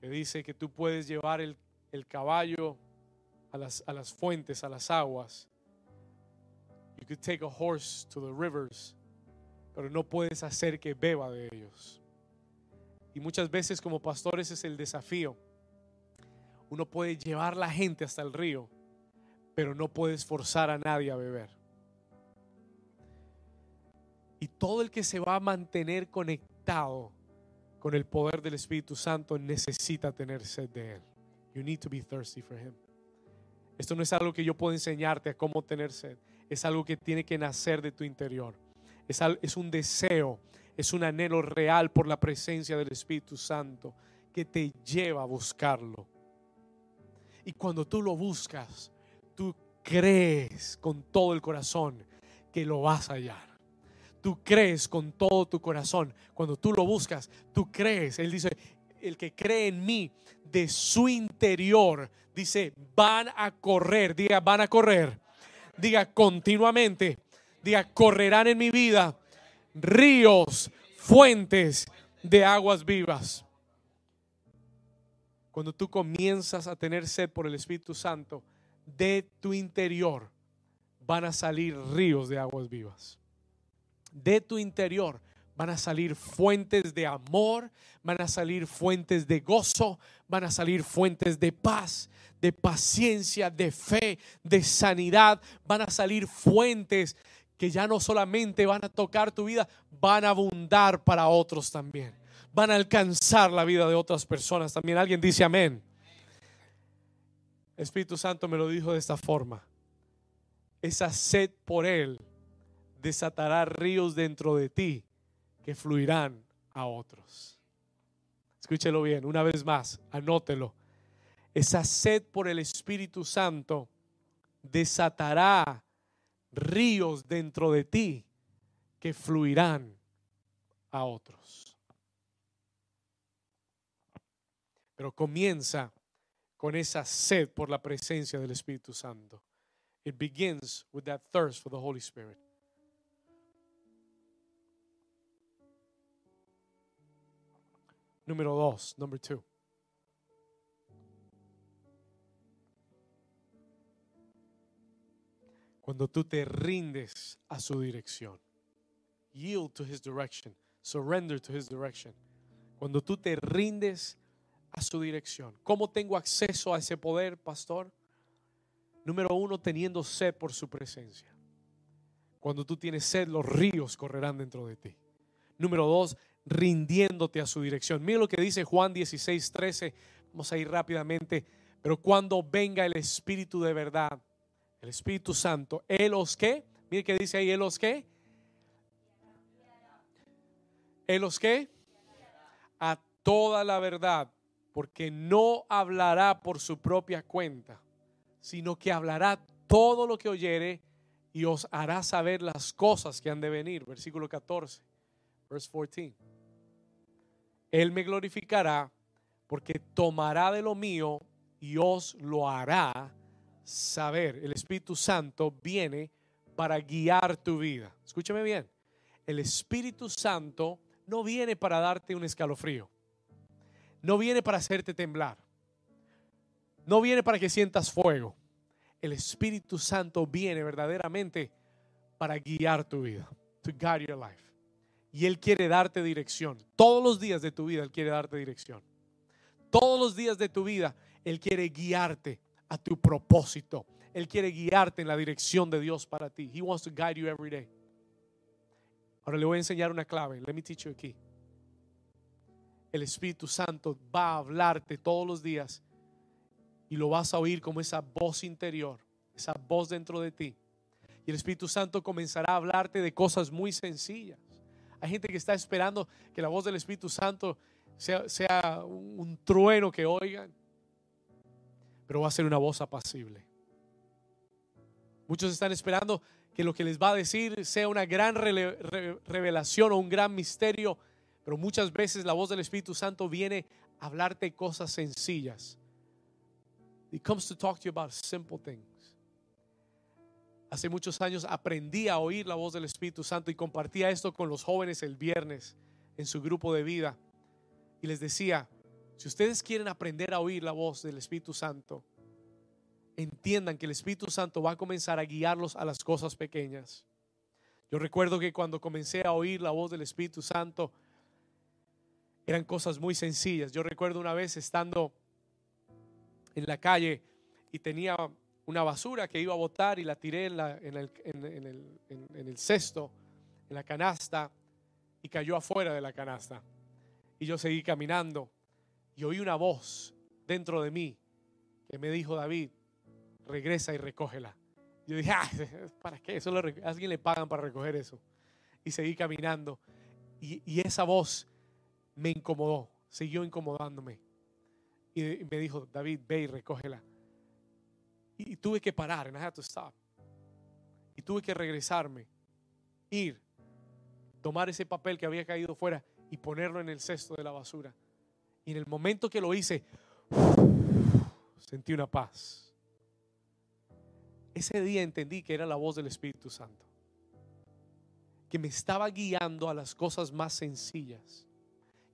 que dice que tú puedes llevar el, el caballo a las, a las fuentes, a las aguas. You could take a horse to the rivers pero no puedes hacer que beba de ellos. Y muchas veces como pastores es el desafío. Uno puede llevar la gente hasta el río, pero no puedes forzar a nadie a beber. Y todo el que se va a mantener conectado con el poder del Espíritu Santo necesita tener sed de Él. You need to be thirsty for Him. Esto no es algo que yo puedo enseñarte a cómo tener sed. Es algo que tiene que nacer de tu interior es, un deseo, es un anhelo real por la presencia del Espíritu Santo que te lleva a buscarlo. Y cuando tú lo buscas, tú crees con todo el corazón que lo vas a hallar. Tú crees con todo tu corazón. Cuando tú lo buscas, tú crees. Él dice, el que cree en mí, de su interior, dice, van a correr. Diga, van a correr. Diga continuamente Diga, correrán en mi vida ríos, fuentes de aguas vivas. Cuando tú comienzas a tener sed por el Espíritu Santo, de tu interior van a salir ríos de aguas vivas. De tu interior van a salir fuentes de amor, van a salir fuentes de gozo, van a salir fuentes de paz, de paciencia, de fe, de sanidad, van a salir fuentes que ya no solamente van a tocar tu vida, van a abundar para otros también. Van a alcanzar la vida de otras personas también. Alguien dice amén. Espíritu Santo me lo dijo de esta forma. Esa sed por Él desatará ríos dentro de ti que fluirán a otros. Escúchelo bien, una vez más, anótelo. Esa sed por el Espíritu Santo desatará ríos dentro de ti que fluirán a otros. Pero comienza con esa sed por la presencia del Espíritu Santo. It begins with that thirst for the Holy Spirit. Número dos, number two. Cuando tú te rindes a su dirección. Yield to his direction. Surrender to his direction. Cuando tú te rindes a su dirección. ¿Cómo tengo acceso a ese poder, pastor? Número uno, teniendo sed por su presencia. Cuando tú tienes sed, los ríos correrán dentro de ti. Número dos, rindiéndote a su dirección. Mira lo que dice Juan 16, 13. Vamos a ir rápidamente. Pero cuando venga el Espíritu de verdad, el Espíritu Santo, Él os qué, mire que dice ahí, Él os qué, Él os qué, a toda la verdad, porque no hablará por su propia cuenta, sino que hablará todo lo que oyere y os hará saber las cosas que han de venir. Versículo 14, verse 14. Él me glorificará porque tomará de lo mío y os lo hará saber. El Espíritu Santo viene para guiar tu vida. Escúchame bien. El Espíritu Santo no viene para darte un escalofrío. No viene para hacerte temblar. No viene para que sientas fuego. El Espíritu Santo viene verdaderamente para guiar tu vida. To guide your life. Y Él quiere darte dirección. Todos los días de tu vida Él quiere darte dirección. Todos los días de tu vida Él quiere guiarte a tu propósito. Él quiere guiarte en la dirección de Dios para ti. He wants to guide you every day. Ahora le voy a enseñar una clave. Let me teach you aquí. El Espíritu Santo va a hablarte todos los días y lo vas a oír como esa voz interior, esa voz dentro de ti. Y el Espíritu Santo comenzará a hablarte de cosas muy sencillas. Hay gente que está esperando que la voz del Espíritu Santo sea, sea un trueno que oigan pero va a ser una voz apacible. Muchos están esperando que lo que les va a decir sea una gran revelación o un gran misterio, pero muchas veces la voz del Espíritu Santo viene a hablarte cosas sencillas. It comes to talk to you about simple things. Hace muchos años aprendí a oír la voz del Espíritu Santo y compartía esto con los jóvenes el viernes en su grupo de vida. Y les decía, si ustedes quieren aprender a oír la voz del Espíritu Santo, entiendan que el Espíritu Santo va a comenzar a guiarlos a las cosas pequeñas. Yo recuerdo que cuando comencé a oír la voz del Espíritu Santo, eran cosas muy sencillas. Yo recuerdo una vez estando en la calle y tenía una basura que iba a botar y la tiré en, el, en el cesto, en la canasta, y cayó afuera de la canasta. Y yo seguí caminando y oí una voz dentro de mí que me dijo, David, regresa y recógela. Yo dije, ah, ¿para qué? Eso ¿A alguien le pagan para recoger eso. Y seguí caminando. Y, esa voz me incomodó, siguió incomodándome. Y, me dijo, David, ve y recógela. Y, tuve que parar, and I had to stop. Y tuve que regresarme, ir, tomar ese papel que había caído fuera y ponerlo en el cesto de la basura. Y en el momento que lo hice, sentí una paz. Ese día entendí que era la voz del Espíritu Santo, que me estaba guiando a las cosas más sencillas.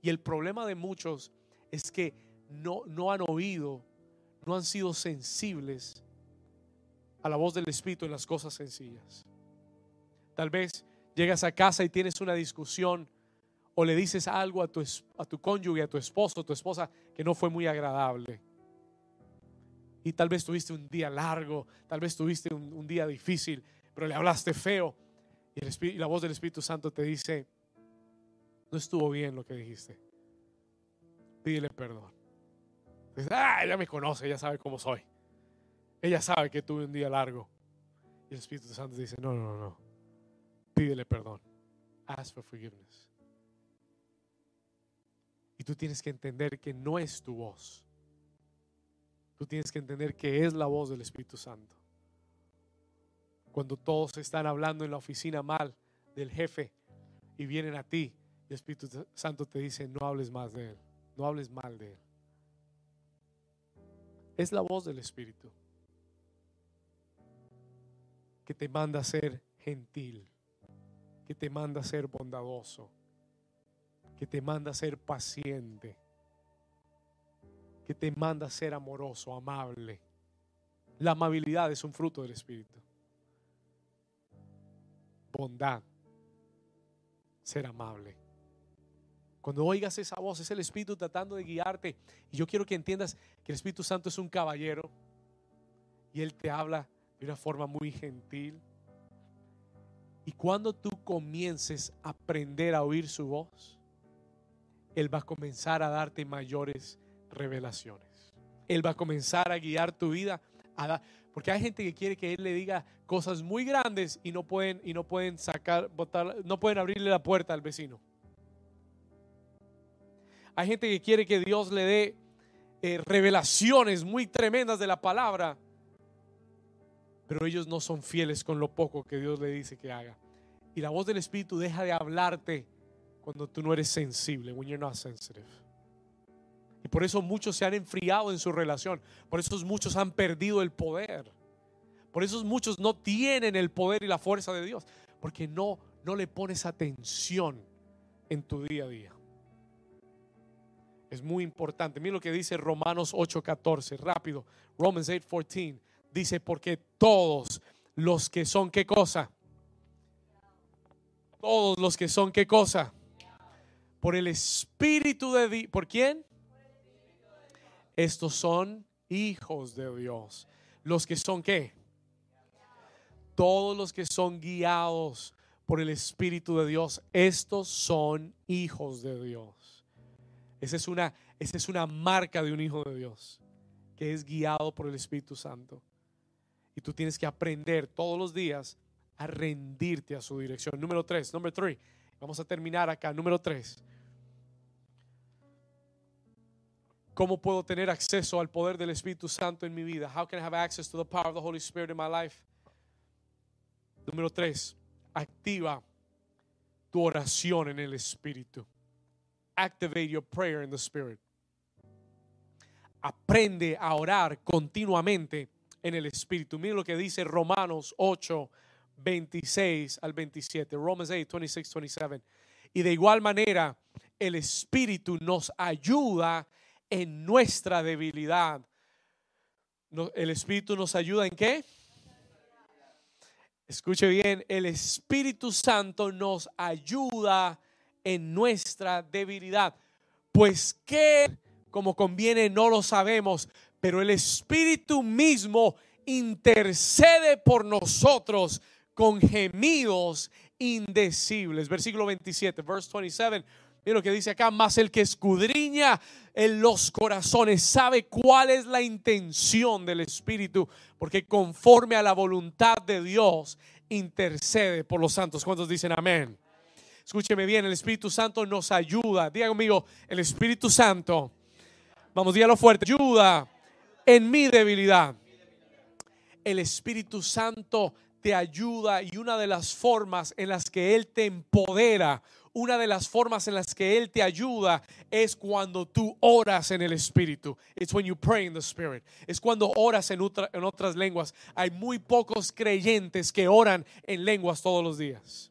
Y el problema de muchos es que no, no han oído, no han sido sensibles a la voz del Espíritu en las cosas sencillas. Tal vez llegas a casa y tienes una discusión o le dices algo a tu, a tu cónyuge, a tu esposo, a tu esposa que no fue muy agradable. Y tal vez tuviste un día largo, tal vez tuviste un, día difícil, pero le hablaste feo. Y, la voz del Espíritu Santo te dice, no estuvo bien lo que dijiste. Pídele perdón. ah, ella me conoce, ella sabe cómo soy. Ella sabe que tuve un día largo. Y el Espíritu Santo dice, no, no, no. Pídele perdón. Ask for forgiveness. Y tú tienes que entender que no es tu voz. Tú tienes que entender que es la voz del Espíritu Santo. Cuando todos están hablando en la oficina mal del jefe y vienen a ti, el Espíritu Santo te dice, no hables más de él, no hables mal de él. Es la voz del Espíritu que te manda a ser gentil, que te manda a ser bondadoso, que te manda a ser paciente, que te manda a ser amoroso, amable. La amabilidad es un fruto del Espíritu. Bondad, ser amable. Cuando oigas esa voz, es el Espíritu tratando de guiarte. Y yo quiero que entiendas que el Espíritu Santo es un caballero y Él te habla de una forma muy gentil. Y cuando tú comiences a aprender a oír su voz, Él va a comenzar a darte mayores revelaciones. Él va a comenzar a guiar tu vida. Porque hay gente que quiere que Él le diga cosas muy grandes y no pueden, y no pueden sacar, botar, no pueden abrirle la puerta al vecino. Hay gente que quiere que Dios le dé eh, revelaciones muy tremendas de la palabra, pero ellos no son fieles con lo poco que Dios le dice que haga. Y la voz del Espíritu deja de hablarte cuando tú no eres sensible, when you're not sensitive. Y por eso muchos se han enfriado en su relación. Por eso muchos han perdido el poder. Por eso muchos no tienen el poder y la fuerza de Dios. Porque no, no le pones atención en tu día a día. Es muy importante. Mira lo que dice Romanos 8:14. Rápido. Romans 8:14. Dice, porque todos los que son qué cosa. Todos los que son qué cosa. Por el Espíritu de Dios. ¿Por quién? Estos son hijos de Dios. Los que son qué? Todos los que son guiados por el Espíritu de Dios, estos son hijos de Dios. Esa es una, esa es una marca de un hijo de Dios, que es guiado por el Espíritu Santo. Y tú tienes que aprender todos los días a rendirte a su dirección. Número tres, número tres. Vamos a terminar acá. Número tres. ¿Cómo puedo tener acceso al poder del Espíritu Santo en mi vida? How can I have access to the power of the Holy Spirit in my life? Número tres, activa tu oración en el Espíritu. Activate your prayer in the Spirit. Aprende a orar continuamente en el Espíritu. Mira lo que dice Romanos 8, 26 al 27. Romans 8, 26, 27. Y de igual manera, el Espíritu nos ayuda en nuestra debilidad. El Espíritu nos ayuda en qué? Escuche bien, el Espíritu Santo nos ayuda en nuestra debilidad. Pues que, como conviene, no lo sabemos, pero el Espíritu mismo intercede por nosotros con gemidos indecibles. Versículo 27, verse 27. Mira lo que dice acá, más el que escudriña en los corazones sabe cuál es la intención del Espíritu, porque conforme a la voluntad de Dios intercede por los santos. ¿Cuántos dicen amén? Escúcheme bien, el Espíritu Santo nos ayuda. Diga conmigo, el Espíritu Santo, vamos, dígalo fuerte, ayuda en mi debilidad. El Espíritu Santo te ayuda y una de las formas en las que Él te empodera una de las formas en las que Él te ayuda es cuando tú oras en el Espíritu. It's when you pray in the Spirit. Es cuando oras en, en otras lenguas. Hay muy pocos creyentes que oran en lenguas todos los días.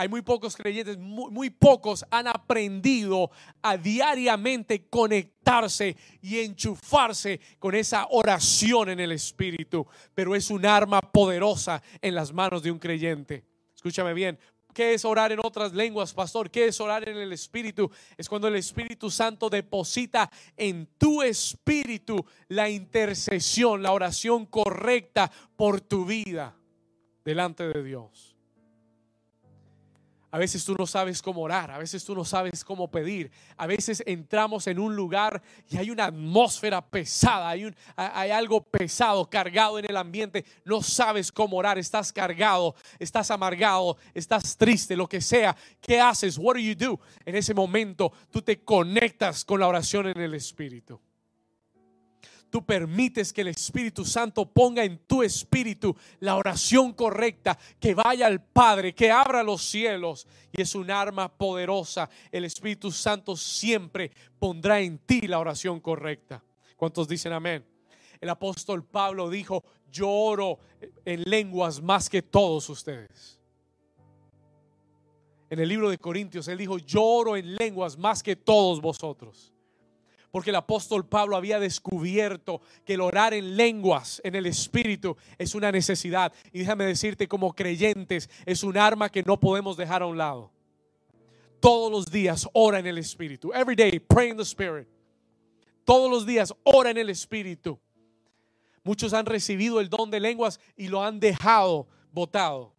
Hay muy pocos creyentes, muy, pocos han aprendido a diariamente conectarse y enchufarse con esa oración en el Espíritu. Pero es un arma poderosa en las manos de un creyente. Escúchame bien, ¿Qué es orar en otras lenguas, pastor? ¿Qué es orar en el Espíritu? Es cuando el Espíritu Santo deposita en tu espíritu la intercesión, la oración correcta por tu vida delante de Dios. A veces tú no sabes cómo orar, a veces tú no sabes cómo pedir, a veces entramos en un lugar y hay una atmósfera pesada, hay, un, hay algo pesado, cargado en el ambiente, no sabes cómo orar, estás cargado, estás amargado, estás triste, lo que sea. ¿Qué haces? What do you do? En ese momento tú te conectas con la oración en el Espíritu. Tú permites que el Espíritu Santo ponga en tu espíritu la oración correcta, que vaya al Padre, que abra los cielos. Y es un arma poderosa. El Espíritu Santo siempre pondrá en ti la oración correcta. ¿Cuántos dicen amén? El apóstol Pablo dijo, yo oro en lenguas más que todos ustedes. En el libro de Corintios, él dijo, yo oro en lenguas más que todos vosotros porque el apóstol Pablo había descubierto que el orar en lenguas, en el Espíritu, es una necesidad. Y déjame decirte, como creyentes, es un arma que no podemos dejar a un lado. Todos los días ora en el Espíritu. Every day, pray in the Spirit. Todos los días ora en el Espíritu. Muchos han recibido el don de lenguas y lo han dejado botado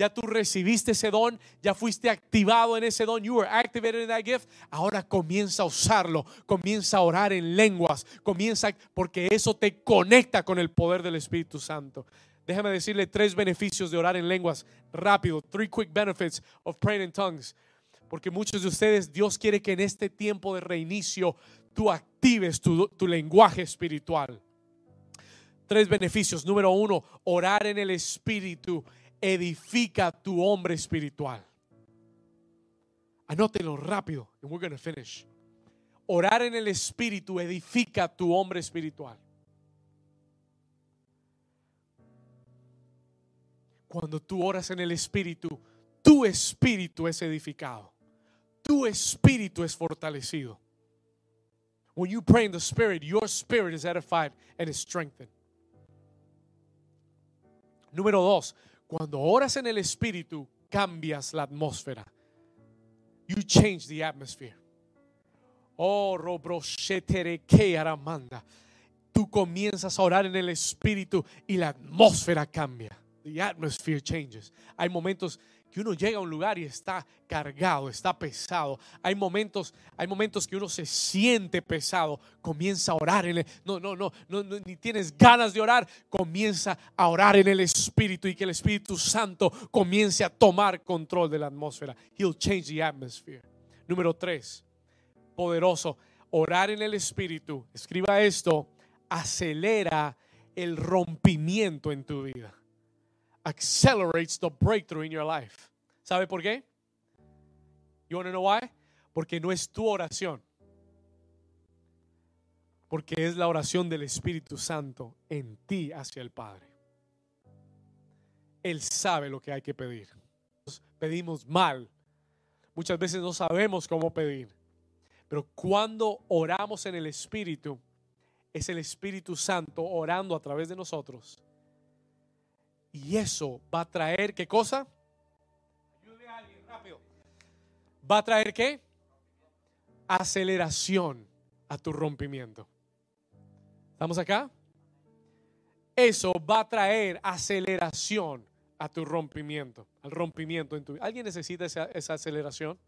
ya tú recibiste ese don, ya fuiste activado en ese don, you were activated in that gift, ahora comienza a usarlo, comienza a orar en lenguas, comienza porque eso te conecta con el poder del Espíritu Santo. Déjame decirle tres beneficios de orar en lenguas rápido, three quick benefits of praying in tongues. Porque muchos de ustedes, Dios quiere que en este tiempo de reinicio tú actives tu, tu lenguaje espiritual. Tres beneficios. Número uno, orar en el Espíritu edifica tu hombre espiritual. Anótelo rápido and we're going to finish. Orar en el espíritu edifica tu hombre espiritual. Cuando tú oras en el espíritu, tu espíritu es edificado. Tu espíritu es fortalecido. When you pray in the spirit, your spirit is edified and is strengthened. Número dos, cuando oras en el Espíritu, cambias la atmósfera. You change the atmosphere. Oh, que aramanda. Tú comienzas a orar en el Espíritu y la atmósfera cambia. The atmosphere changes. Hay momentos que uno llega a un lugar y está cargado, está pesado. Hay momentos, hay momentos que uno se siente pesado, comienza a orar en el, no, no, no, no, ni tienes ganas de orar, comienza a orar en el Espíritu y que el Espíritu Santo comience a tomar control de la atmósfera. He'll change the atmosphere. Número tres, poderoso, orar en el Espíritu. Escriba esto, acelera el rompimiento en tu vida accelerates the breakthrough in your life. ¿Sabe por qué? You want to know why? Porque no es tu oración. Porque es la oración del Espíritu Santo en ti hacia el Padre. Él sabe lo que hay que pedir. Pedimos mal. Muchas veces no sabemos cómo pedir. Pero cuando oramos en el Espíritu, es el Espíritu Santo orando a través de nosotros y eso va a traer, ¿qué cosa? Ayude a alguien rápido. ¿Va a traer qué? Aceleración a tu rompimiento. ¿Estamos acá? Eso va a traer aceleración a tu rompimiento, al rompimiento en tu vida. ¿Alguien necesita esa, esa aceleración?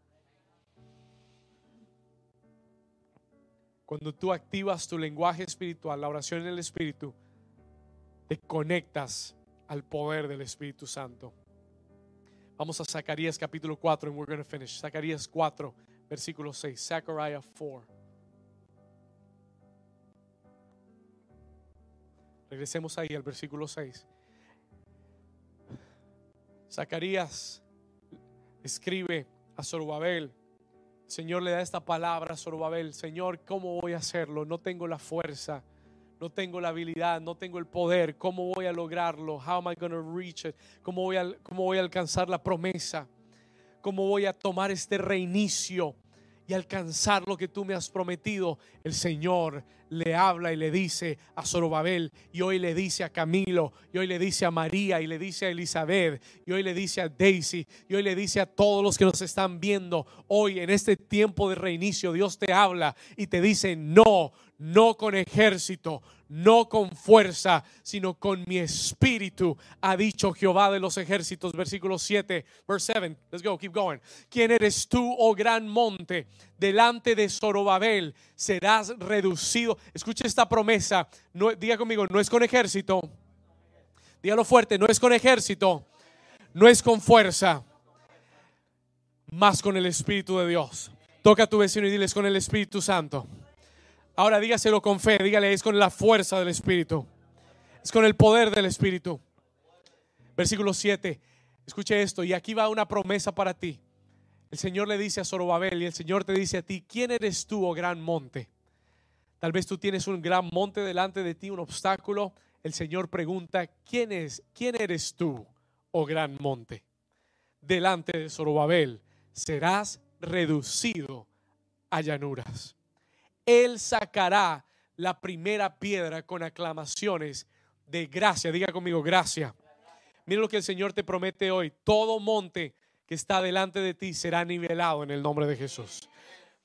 Cuando tú activas tu lenguaje espiritual, la oración en el espíritu, te conectas al poder del Espíritu Santo. Vamos a Zacarías capítulo 4 and we're going to finish. Zacarías 4, versículo 6. Zechariah 4. Regresemos ahí al versículo 6. Zacarías escribe a Zorobabel. Señor le da esta palabra a Zorobabel. Señor, ¿cómo voy a hacerlo? No tengo la fuerza no tengo la habilidad, no tengo el poder, ¿cómo voy a lograrlo? How am I going to reach it? ¿Cómo voy, a, ¿Cómo voy a alcanzar la promesa? ¿Cómo voy a tomar este reinicio y alcanzar lo que tú me has prometido? El Señor le habla y le dice a Zorobabel, y hoy le dice a Camilo, y hoy le dice a María, y le dice a Elizabeth, y hoy le dice a Daisy, y hoy le dice a todos los que nos están viendo. Hoy en este tiempo de reinicio, Dios te habla y te dice, no, no con ejército, no con fuerza, sino con mi espíritu, ha dicho Jehová de los ejércitos, versículo 7, verse 7. Let's go, keep going. ¿Quién eres tú, oh gran monte? Delante de Zorobabel serás reducido. Escuche esta promesa. No, diga conmigo, no es con ejército. Dígalo fuerte, no es con ejército, no es con fuerza, más con el Espíritu de Dios. Toca a tu vecino y diles con el Espíritu Santo Ahora dígaselo con fe, dígale, es con la fuerza del Espíritu. Es con el poder del Espíritu. Versículo 7. Escuche esto, y aquí va una promesa para ti. El Señor le dice a Zorobabel y el Señor te dice a ti, ¿quién eres tú, oh gran monte? Tal vez tú tienes un gran monte delante de ti, un obstáculo. El Señor pregunta, ¿quién es? ¿Quién eres tú, oh gran monte? Delante de Zorobabel serás reducido a llanuras. Él sacará la primera piedra con aclamaciones de gracia. Diga conmigo, gracia. Mira lo que el Señor te promete hoy. Todo monte que está delante de ti será nivelado en el nombre de Jesús.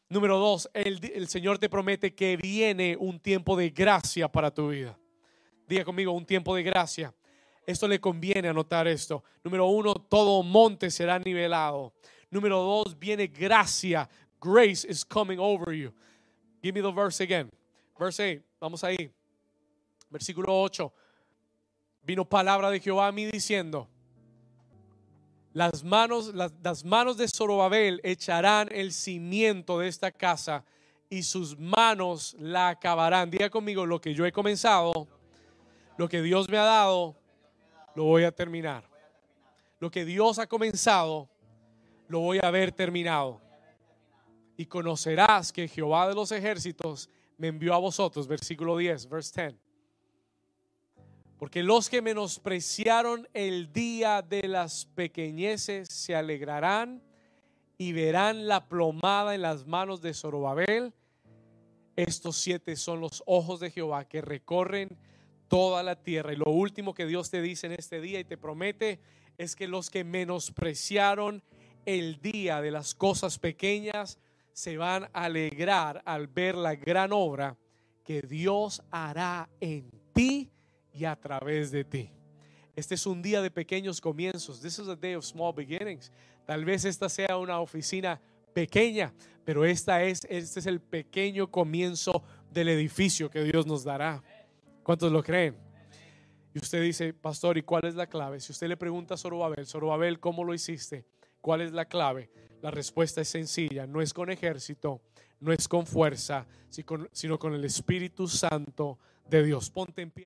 Número dos, el, el, Señor te promete que viene un tiempo de gracia para tu vida. Diga conmigo, un tiempo de gracia. Esto le conviene anotar esto. Número uno, todo monte será nivelado. Número dos, viene gracia. Grace is coming over you. Give me the verse again. Verse 8, vamos ahí. Versículo 8. Vino palabra de Jehová a mí diciendo, las manos, las, las manos de Zorobabel echarán el cimiento de esta casa y sus manos la acabarán. Diga conmigo, lo que yo he comenzado, lo que Dios me ha dado, lo voy a terminar. Lo que Dios ha comenzado, lo voy a ver terminado. Y conocerás que Jehová de los ejércitos me envió a vosotros. Versículo 10, verse 10. Porque los que menospreciaron el día de las pequeñeces se alegrarán y verán la plomada en las manos de Zorobabel. Estos siete son los ojos de Jehová que recorren toda la tierra. Y lo último que Dios te dice en este día y te promete es que los que menospreciaron el día de las cosas pequeñas se van a alegrar al ver la gran obra que Dios hará en ti y a través de ti. Este es un día de pequeños comienzos. This is a day of small beginnings. Tal vez esta sea una oficina pequeña, pero esta es, este es el pequeño comienzo del edificio que Dios nos dará. ¿Cuántos lo creen? Y usted dice, pastor, ¿y cuál es la clave? Si usted le pregunta a Zorobabel, Zorobabel, ¿cómo lo hiciste? ¿Cuál es la clave? La respuesta es sencilla, no es con ejército, no es con fuerza, sino con el Espíritu Santo de Dios. Ponte en pie.